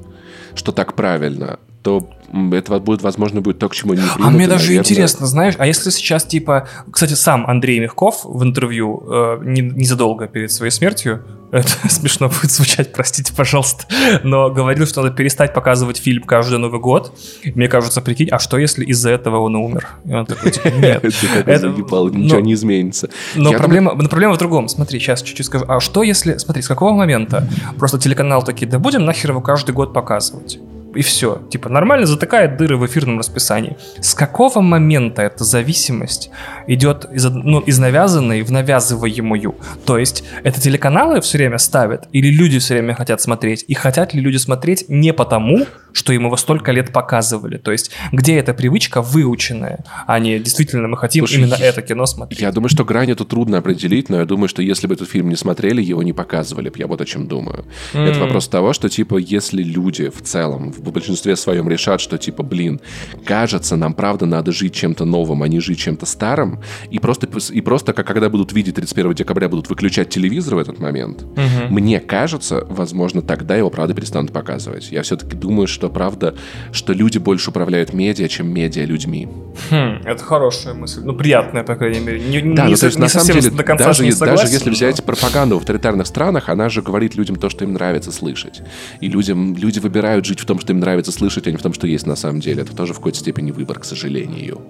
что так правильно, то это будет, возможно, будет то, к чему не А мне даже наверное... интересно, знаешь, а если сейчас, типа, кстати, сам Андрей Мягков в интервью э, не, незадолго перед своей смертью, это смешно будет звучать, простите, пожалуйста, но говорил, что надо перестать показывать фильм каждый Новый год. Мне кажется, прикинь, а что если из-за этого он умер? И он такой, типа, нет. Ничего не изменится. Но проблема в другом. Смотри, сейчас чуть-чуть скажу. А что если, смотри, с какого момента просто телеканал такие, да будем нахер его каждый год показывать? И все. Типа нормально затыкает дыры в эфирном расписании. С какого момента эта зависимость идет из, ну, из навязанной в навязываемую? То есть это телеканалы все время ставят или люди все время хотят смотреть? И хотят ли люди смотреть не потому, что им его столько лет показывали? То есть где эта привычка выученная, а не действительно мы хотим Слушай, именно это кино смотреть? Я думаю, что грань эту трудно определить, но я думаю, что если бы этот фильм не смотрели, его не показывали бы. Я вот о чем думаю. Mm. Это вопрос того, что типа если люди в целом, в в большинстве своем решат, что типа, блин, кажется, нам правда надо жить чем-то новым, а не жить чем-то старым, и просто, и просто как когда будут видеть 31 декабря, будут выключать телевизор в этот момент, угу. мне кажется, возможно, тогда его правда перестанут показывать. Я все-таки думаю, что правда, что люди больше управляют медиа, чем медиа людьми. Хм, это хорошая мысль. Ну, приятная, по крайней мере. Не, да, не, ну, то есть, не на самом деле, до конца даже, согласен, даже если но... взять пропаганду в авторитарных странах, она же говорит людям то, что им нравится слышать. И людям, люди выбирают жить в том, что им нравится слышать, а не в том, что есть на самом деле. Это тоже в какой-то степени выбор, к сожалению.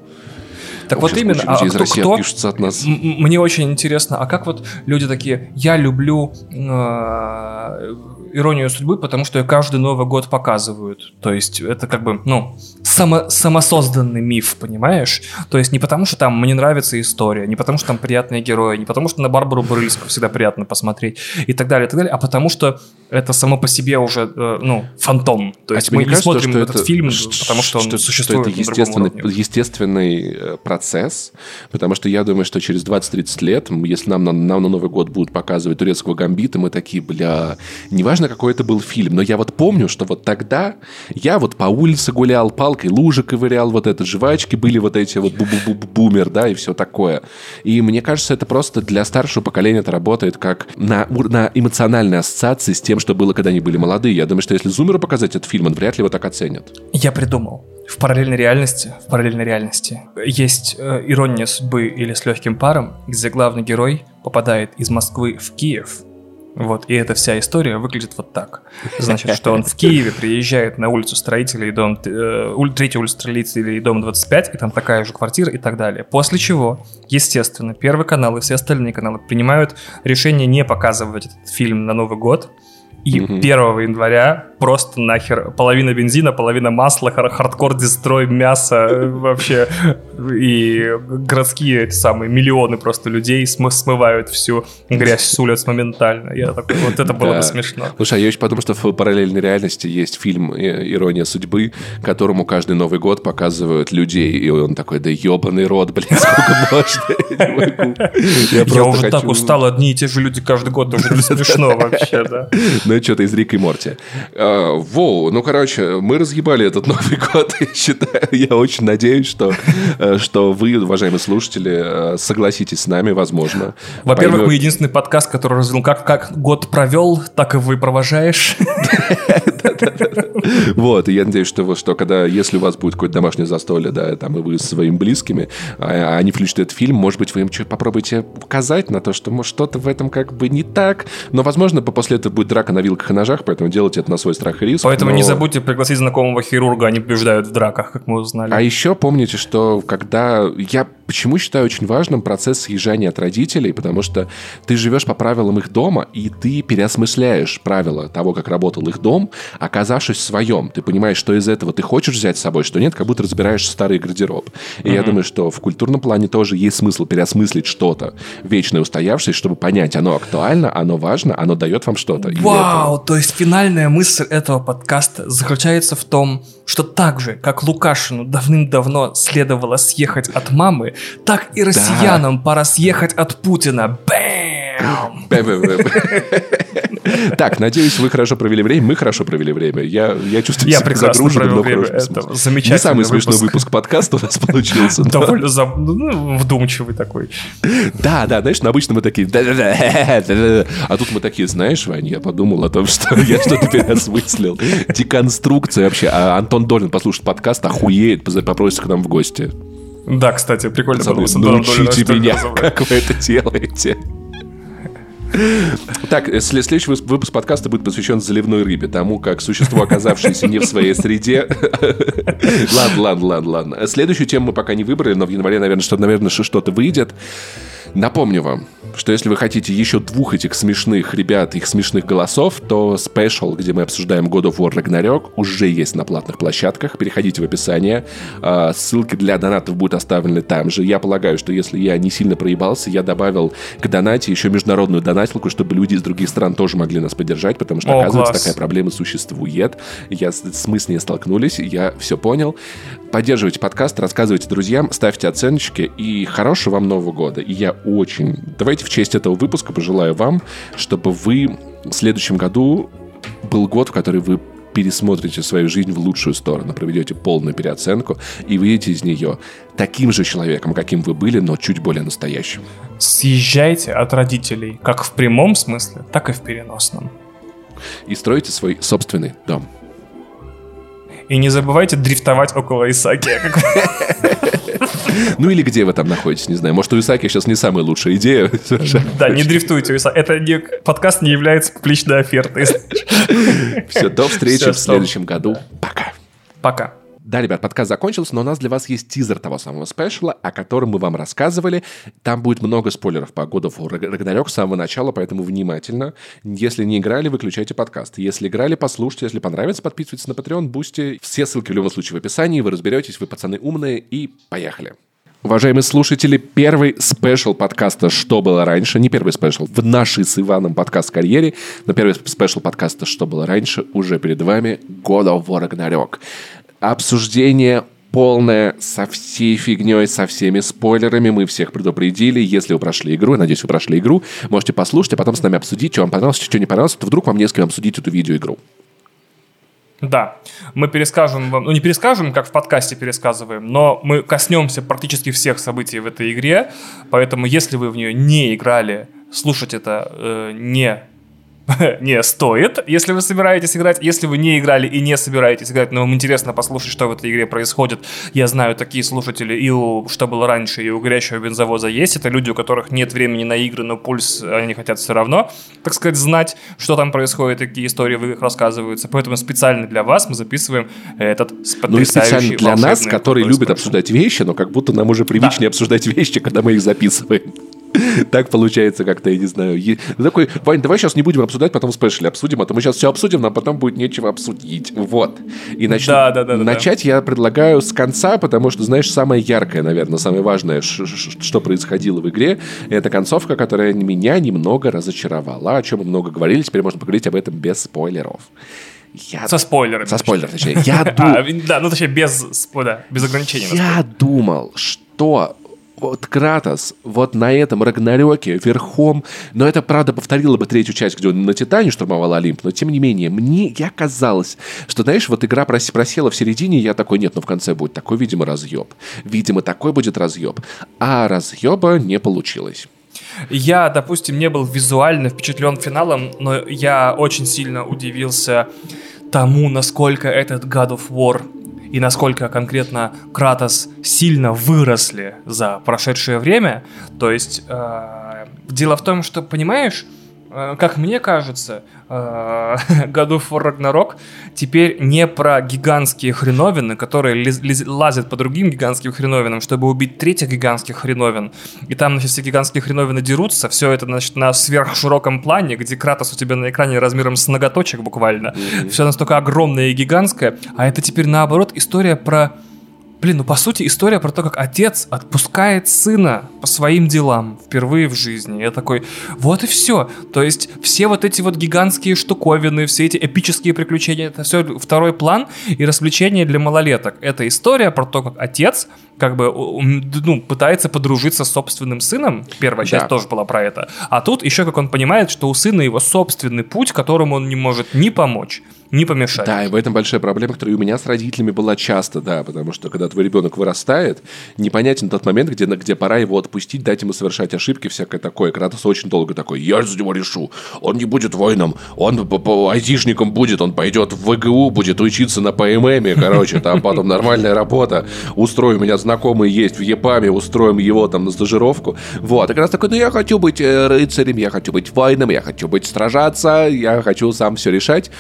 Так вот именно, а кто, кто пишутся от нас. Мне очень интересно, а как вот люди такие, я люблю э, иронию судьбы, потому что ее каждый Новый год показывают. То есть это как бы, ну, само, самосозданный миф, понимаешь? То есть не потому, что там мне нравится история, не потому, что там приятные герои, не потому, что на Барбару Брыльску всегда приятно посмотреть и так далее, и так далее, а потому что это само по себе уже, э, ну, фантом. То а есть а мы не кажется, смотрим этот это, фильм, потому что, что он существует что это естественный, естественный э, процесс, потому что я думаю, что через 20-30 лет, если нам на, нам на Новый год будут показывать турецкого гамбита, мы такие, бля, неважно, какой это был фильм, но я вот помню, что вот тогда я вот по улице гулял, палкой лужи ковырял, вот это, жвачки были вот эти вот бу-бу-бу-бумер, да, и все такое. И мне кажется, это просто для старшего поколения это работает как на, на эмоциональной ассоциации с тем, что было, когда они были молодые. Я думаю, что если зумеру показать этот фильм, он вряд ли его так оценит. Я придумал. В параллельной реальности, в параллельной реальности есть э, ирония судьбы или с легким паром, где главный герой попадает из Москвы в Киев, вот, и эта вся история выглядит вот так. Значит, что он в Киеве приезжает на улицу строителей, дом, э, третью улицу строителей, дом 25, и там такая же квартира и так далее. После чего, естественно, Первый канал и все остальные каналы принимают решение не показывать этот фильм на Новый год, И угу. 1 января просто нахер половина бензина, половина масла, хардкор, дестрой, мясо, э, вообще. И городские эти самые миллионы просто людей смы смывают всю грязь с улиц моментально. Я такой, вот это было бы смешно. Слушай, а я еще подумал, что в параллельной реальности есть фильм «Ирония судьбы», которому каждый Новый год показывают людей, и он такой, да ебаный рот, блин, сколько можно? Я уже так устал, одни и те же люди каждый год, уже смешно вообще, да. Ну, что-то из Рика и Морти. А, воу, ну, короче, мы разъебали этот Новый год, я считаю. Я очень надеюсь, что, э, что вы, уважаемые слушатели, э, согласитесь с нами, возможно. Во-первых, поймет... мы единственный подкаст, который развил как, как год провел, так и вы провожаешь. Вот, и я надеюсь, что, что когда, если у вас будет какое-то домашнее застолье, да, там, и вы с своими близкими, а, а они включат этот фильм, может быть, вы им что попробуйте указать на то, что, может, что-то в этом как бы не так, но, возможно, после этого будет драка на вилках и ножах, поэтому делайте это на свой страх и риск. Поэтому но... не забудьте пригласить знакомого хирурга, они побеждают в драках, как мы узнали. А еще помните, что когда... Я почему считаю очень важным процесс съезжания от родителей, потому что ты живешь по правилам их дома, и ты переосмысляешь правила того, как работал их дом, оказавшись в своем. Ты понимаешь, что из этого ты хочешь взять с собой, что нет, как будто разбираешь старый гардероб. И mm-hmm. я думаю, что в культурном плане тоже есть смысл переосмыслить что-то вечное устоявшееся, чтобы понять, оно актуально, оно важно, оно дает вам что-то. Вау, это... то есть финальная мысль этого подкаста заключается в том, что так же, как Лукашину давным-давно следовало съехать от мамы, так и россиянам да. пора съехать от Путина. Бэм! Так, надеюсь, вы хорошо провели время. Мы хорошо провели время. Я, я чувствую я себя загруженным, но время. Это замечательный Не самый выпуск. смешной выпуск подкаста у нас получился. Довольно ну, вдумчивый такой. Да, да, знаешь, обычно мы такие... А тут мы такие, знаешь, Вань, я подумал о том, что я что-то переосмыслил. Деконструкция вообще. А Антон Долин послушает подкаст, охуеет, попросит к нам в гости. Да, кстати, прикольно Пацаны, научите меня, как вы это делаете. Так, э, следующий выпуск подкаста будет посвящен заливной рыбе, тому, как существо, оказавшееся не в своей среде... Ладно, ладно, ладно, ладно. Следующую тему мы пока не выбрали, но в январе, наверное, что, наверное, что-то выйдет. Напомню вам, что если вы хотите еще двух этих смешных ребят, их смешных голосов, то спешл, где мы обсуждаем God of War Ragnarok, уже есть на платных площадках. Переходите в описание. А, ссылки для донатов будут оставлены там же. Я полагаю, что если я не сильно проебался, я добавил к донате еще международную донатилку, чтобы люди из других стран тоже могли нас поддержать, потому что, О, оказывается, класс. такая проблема существует. Я с, с мы с ней столкнулись, я все понял. Поддерживайте подкаст, рассказывайте друзьям, ставьте оценочки и хорошего вам Нового года. И я очень... Давайте в честь этого выпуска пожелаю вам, чтобы вы в следующем году был год, в который вы пересмотрите свою жизнь в лучшую сторону, проведете полную переоценку и выйдете из нее таким же человеком, каким вы были, но чуть более настоящим. Съезжайте от родителей, как в прямом смысле, так и в переносном. И стройте свой собственный дом. И не забывайте дрифтовать около Исаки. Ну или где вы там находитесь, не знаю. Может, у Исаки сейчас не самая лучшая идея. Да, не дрифтуйте у Исаки. Это не, подкаст не является публичной офертой. Все, до встречи в следующем году. Пока. Пока. Да, ребят, подкаст закончился, но у нас для вас есть тизер того самого спешла, о котором мы вам рассказывали. Там будет много спойлеров по году of War с самого начала, поэтому внимательно. Если не играли, выключайте подкаст. Если играли, послушайте. Если понравится, подписывайтесь на Patreon, Boosty. Все ссылки в любом случае в описании. Вы разберетесь, вы пацаны умные. И поехали. Уважаемые слушатели, первый special подкаста «Что было раньше», не первый special, в нашей с Иваном подкаст-карьере, но первый special подкаста «Что было раньше» уже перед вами God of War Ragnarok обсуждение полное, со всей фигней, со всеми спойлерами. Мы всех предупредили. Если вы прошли игру, я надеюсь, вы прошли игру, можете послушать, а потом с нами обсудить, что вам понравилось, что не понравилось, то вдруг вам не с кем обсудить эту видеоигру. Да, мы перескажем вам, ну не перескажем, как в подкасте пересказываем, но мы коснемся практически всех событий в этой игре, поэтому если вы в нее не играли, слушать это э, не не стоит, если вы собираетесь играть. Если вы не играли и не собираетесь играть, но вам интересно послушать, что в этой игре происходит. Я знаю, такие слушатели и у «Что было раньше», и у «Горящего бензовоза» есть. Это люди, у которых нет времени на игры, но пульс они хотят все равно, так сказать, знать, что там происходит, какие истории в играх рассказываются. Поэтому специально для вас мы записываем этот Ну и специально для нас, которые любят обсуждать вещи, но как будто нам уже привычнее да. обсуждать вещи, когда мы их записываем. Так получается как-то, я не знаю. Ну, Такой, Вань, давай сейчас не будем обсуждать, потом в спешле обсудим, а то мы сейчас все обсудим, нам потом будет нечего обсудить. Вот. И нач- Да, да, да, да, начать я предлагаю с конца, потому что, знаешь, самое яркое, наверное, самое важное, что происходило в игре, это концовка, которая меня немного разочаровала, о чем мы много говорили, теперь можно поговорить об этом без спойлеров. Я... Со спойлерами. Со спойлеров, точнее. Я, ду- А, да, ну точнее, без, да, без ограничений. я думал, что вот Кратос вот на этом Рагнарёке верхом, но это, правда, повторило бы третью часть, где он на Титане штурмовал Олимп, но тем не менее, мне я казалось, что, знаешь, вот игра прос- просела в середине, я такой, нет, ну в конце будет такой, видимо, разъеб. Видимо, такой будет разъеб. А разъеба не получилось. Я, допустим, не был визуально впечатлен финалом, но я очень сильно удивился тому, насколько этот God of War и насколько конкретно Кратос сильно выросли за прошедшее время. То есть э, дело в том, что, понимаешь, как мне кажется, э, God of War Ragnarok теперь не про гигантские хреновины, которые лез- лез- лазят по другим гигантским хреновинам, чтобы убить третьих гигантских хреновин. И там, значит, все гигантские хреновины дерутся. Все это, значит, на сверхшироком плане, где Кратос у тебя на экране размером с ноготочек буквально. Все настолько огромное и гигантское. А это теперь, наоборот, история про... Блин, ну по сути история про то, как отец отпускает сына по своим делам впервые в жизни. Я такой, вот и все. То есть все вот эти вот гигантские штуковины, все эти эпические приключения, это все второй план и развлечение для малолеток. Это история про то, как отец как бы ну, пытается подружиться с собственным сыном. Первая часть Да. тоже была про это. А тут еще как он понимает, что у сына его собственный путь, которому он не может ни помочь, ни помешать. Да, и в этом большая проблема, которая у меня с родителями была часто, да, потому что когда твой ребенок вырастает, непонятен тот момент, где, где пора его отпустить, дать ему совершать ошибки, всякое такое. Кратос очень долго такой, я за него решу, он не будет воином, он айтишником будет, он пойдет в ВГУ, будет учиться на ПММе, короче, там потом нормальная работа, устрою, меня знакомый есть в ЕПАМе, устроим его там на стажировку. Вот, и как раз такой, ну я хочу быть э, рыцарем, я хочу быть воином, я хочу быть стражаться, я хочу сам все решать.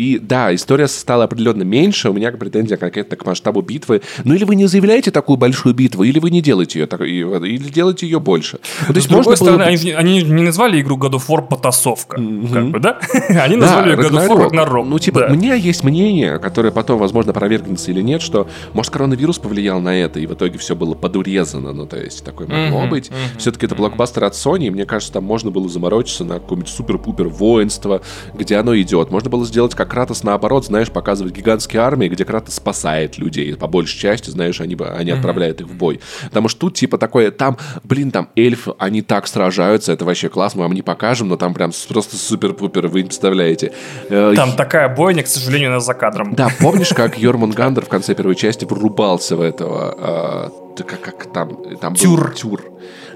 И да, история стала определенно меньше, у меня претензия конкретно к масштабу битвы. Ну или вы не заявляете такую большую битву, или вы не делаете ее, так- или делаете ее больше. Ну, то С есть другой можно было стороны, бы- они, они не назвали игру God of War потасовка. Как бы, да? Они Да, назвали ее God of War Ragnarok. Ну, типа, Да. у меня есть мнение, которое потом, возможно, опровергнется или нет, что, может, коронавирус повлиял на это, и в итоге все было подурезано. Ну, то есть, такое могло Мгм, быть. мгм, Все-таки это блокбастер от Sony, и мне кажется, там можно было заморочиться на какое-нибудь супер-пупер воинство, где оно идет. Можно было сделать как Кратос наоборот, знаешь, показывать гигантские армии, где Кратос спасает людей. По большей части, знаешь, они, они отправляют их в бой. Потому что тут, типа, такое, там, блин, там эльфы, они так сражаются, это вообще класс, мы вам не покажем, но там прям просто супер-пупер, вы не представляете. Э, Там такая бойня, к сожалению, нас за кадром. да, помнишь, как Йормунгандер в конце первой части врубался в этого, да как, как там, там был Тюр. тюр.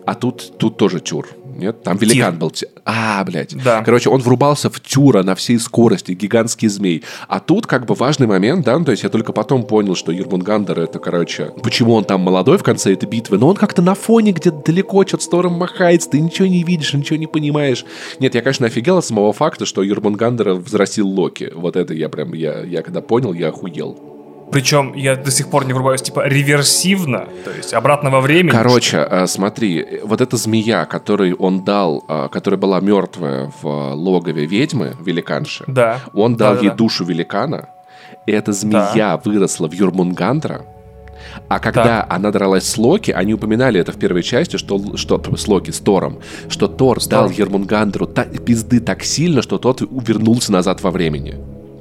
А тут, тут тоже тюр. Нет, там великан Тир. был. А, блядь. Да. Короче, он врубался в тюра на всей скорости, гигантский змей. А тут как бы важный момент, да, ну, то есть я только потом понял, что Йормунгандер это, короче, почему он там молодой в конце этой битвы, но он как-то на фоне где-то далеко что-то с Тором махается, ты ничего не видишь, ничего не понимаешь. Нет, я, конечно, офигел от самого факта, что Ермунгандера взрастил Локи. Вот это я прям, я, я когда понял, я охуел. Причем я до сих пор не врубаюсь, типа, реверсивно, то есть обратно во времени. Короче, э, смотри, вот эта змея, которую он дал, э, которая была мертвая в э, логове ведьмы, великанши, Да. он дал ей Да-да-да. душу великана, и эта змея выросла в Юрмунгандра, а когда она дралась с Локи, они упоминали это в первой части, что, что с Локи, с Тором, что Тор дал Ермунгандру та- пизды так сильно, что тот вернулся назад во времени.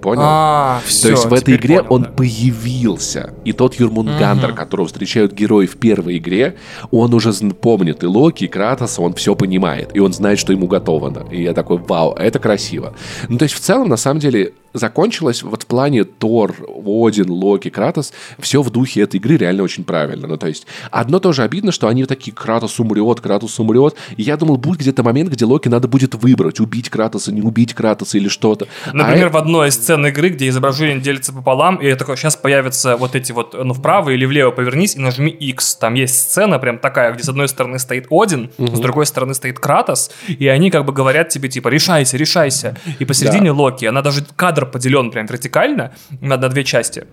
Понял? А, То есть в этой игре он появился. И тот Юрмунгандр, которого встречают герои в первой игре, он уже помнит и Локи, и Кратоса, он все понимает. И он знает, что ему готовано. И я такой, вау, это красиво. Ну, то есть в целом, на самом деле, закончилось вот в плане Тор, Один, Локи, Кратос, все в духе этой игры реально очень правильно. Ну, то есть, одно тоже обидно, что они такие, Кратос умрет, Кратос умрет. И я думал, будет где-то момент, где Локи надо будет выбрать, убить Кратоса, не убить Кратоса или что-то. А Например, э- в одной из сцен игры, где изображение делится пополам, и я такой, сейчас появятся вот эти вот, ну, вправо или влево повернись и нажми X. Там есть сцена прям такая, где с одной стороны стоит Один, с другой стороны стоит Кратос, и они как бы говорят тебе, типа, решайся, решайся. И посередине Локи, она даже кадр поделен прям вертикально на, на две части.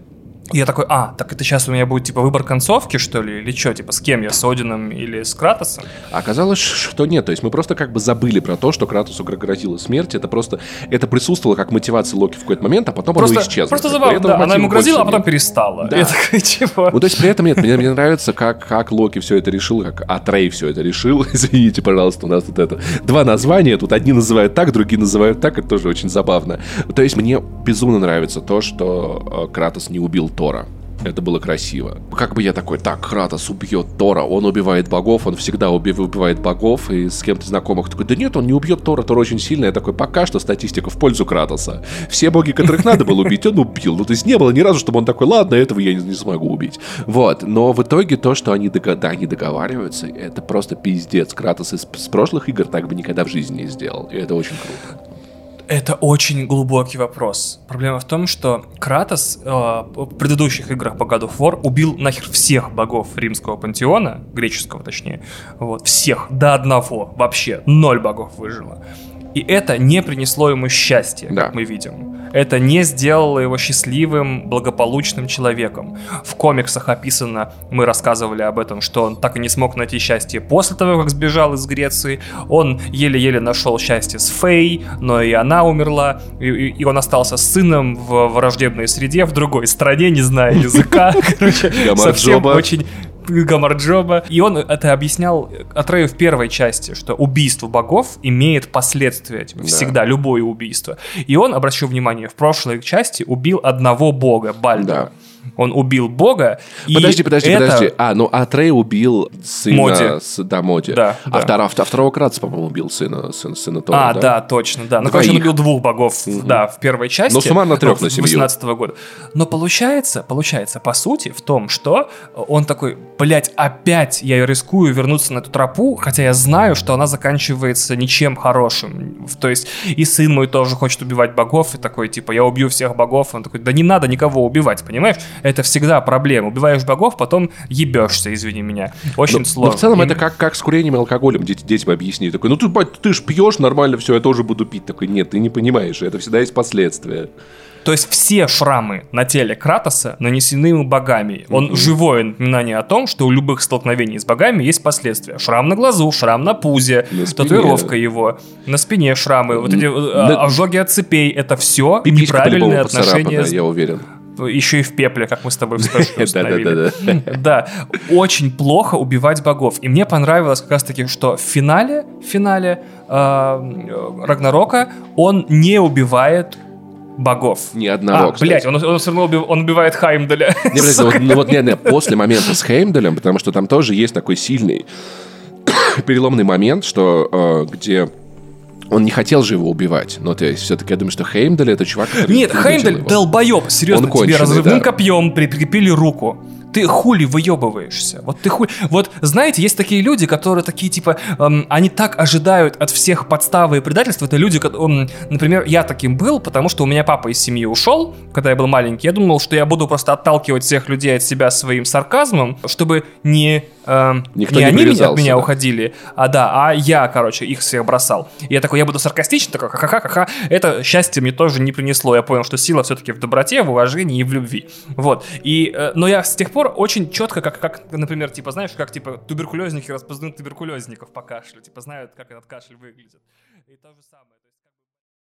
Я такой, а, так это сейчас у меня будет, типа, выбор концовки, что ли, или что, типа, с кем я, с Одином или с Кратосом? Оказалось, что нет, то есть мы просто как бы забыли про то, что Кратосу грозила смерть, это просто, это присутствовало как мотивация Локи в какой-то момент, а потом просто, оно исчезло. Просто забавно, да, она ему грозила, а потом нет. перестала. Да. Я такой, чего? Ну, то есть при этом нет, мне, мне нравится, как, как Локи все это решил, как Атрей все это решил, извините, пожалуйста, у нас тут это, два названия, тут одни называют так, другие называют так, это тоже очень забавно. То есть мне безумно нравится то, что э, Кратос не убил Тора. Это было красиво. Как бы я такой, так, Кратос убьет Тора, он убивает богов, он всегда убивает богов, и с кем-то знакомых такой, да нет, он не убьет Тора, Тор очень сильный. Я такой, пока что статистика в пользу Кратоса. Все боги, которых надо было убить, он убил. Ну, то есть не было ни разу, чтобы он такой, ладно, этого я не, не смогу убить. Вот, но в итоге то, что они, дог... да, они договариваются, это просто пиздец. Кратос из с прошлых игр так бы никогда в жизни не сделал, и это очень круто. Это очень глубокий вопрос. Проблема в том, что Кратос э, в предыдущих играх по God of War убил нахер всех богов римского пантеона, греческого точнее, вот, всех до одного, вообще, ноль богов выжило. И это не принесло ему счастья, да. как мы видим. Это не сделало его счастливым, благополучным человеком. В комиксах описано, мы рассказывали об этом, что он так и не смог найти счастье после того, как сбежал из Греции. Он еле-еле нашел счастье с Фей, но и она умерла. И, и он остался с сыном в враждебной среде, в другой стране, не зная языка. Короче, совсем очень Гамарджоба. И он это объяснял Атрею в первой части, что убийство богов имеет последствия. Типа, да. Всегда, любое убийство. И он, обращу внимание, в прошлой части убил одного бога, Бальда. Да. Он убил бога. Подожди, подожди, это... подожди. А, ну Атрей убил сына... Моди. С, да, Моди. Да, а, да. Второго, а второго Кратца, по-моему, убил сына, сына, сына Тора, А, да? да, точно, да. Ну, короче, он убил двух богов, угу. да, в первой части. Но суммарно трех на семью. 18 -го года. Но получается, получается, по сути, в том, что он такой, блядь, опять я рискую вернуться на эту тропу, хотя я знаю, что она заканчивается ничем хорошим. То есть и сын мой тоже хочет убивать богов, и такой, типа, я убью всех богов. Он такой, да не надо никого убивать, понимаешь? Это всегда проблема. Убиваешь богов, потом ебешься, извини меня. Очень но, сложно. Но в целом и... это как, как с курением и алкоголем дети, детям объясни. Такой, ну ты, ты ж пьешь нормально, все, я тоже буду пить. Такой, нет, ты не понимаешь, это всегда есть последствия. То есть все шрамы на теле Кратоса нанесены ему богами. Он mm-hmm. живое напоминание о том, что у любых столкновений с богами есть последствия. Шрам на глазу, шрам на пузе, на татуировка его, на спине шрамы, вот эти на... ожоги от цепей. Это все неправильные отношения. Я уверен еще и в пепле, как мы с тобой установили. Да, очень плохо убивать богов. И мне понравилось как раз-таки, что в финале, в финале э, Рагнарока он не убивает богов. Ни одного, а, блядь, он, он все равно убив, он убивает Хаймдаля. Не, подожди, вот, ну, вот, не, не, после момента с Хеймдалем, потому что там тоже есть такой сильный переломный момент, что э, где он не хотел же его убивать. Но то есть, все-таки я думаю, что Хеймдаль это чувак, который... Нет, Хеймдаль долбоеб. Серьезно, Он тебе разрывным да. копьем прикрепили руку ты хули выебываешься? Вот ты хули... Вот, знаете, есть такие люди, которые такие, типа, эм, они так ожидают от всех подставы и предательства. Это люди, которые, например, я таким был, потому что у меня папа из семьи ушел, когда я был маленький. Я думал, что я буду просто отталкивать всех людей от себя своим сарказмом, чтобы не... Эм, Никто не, не они от меня уходили, а да, а я, короче, их всех бросал. И я такой, я буду саркастичен, такой, ха-ха-ха-ха. Это счастье мне тоже не принесло. Я понял, что сила все-таки в доброте, в уважении и в любви. Вот. И, э, но я с тех пор пор очень четко, как, как, например, типа, знаешь, как, типа, туберкулезники распознают туберкулезников по кашлю, типа, знают, как этот кашель выглядит. И то же самое.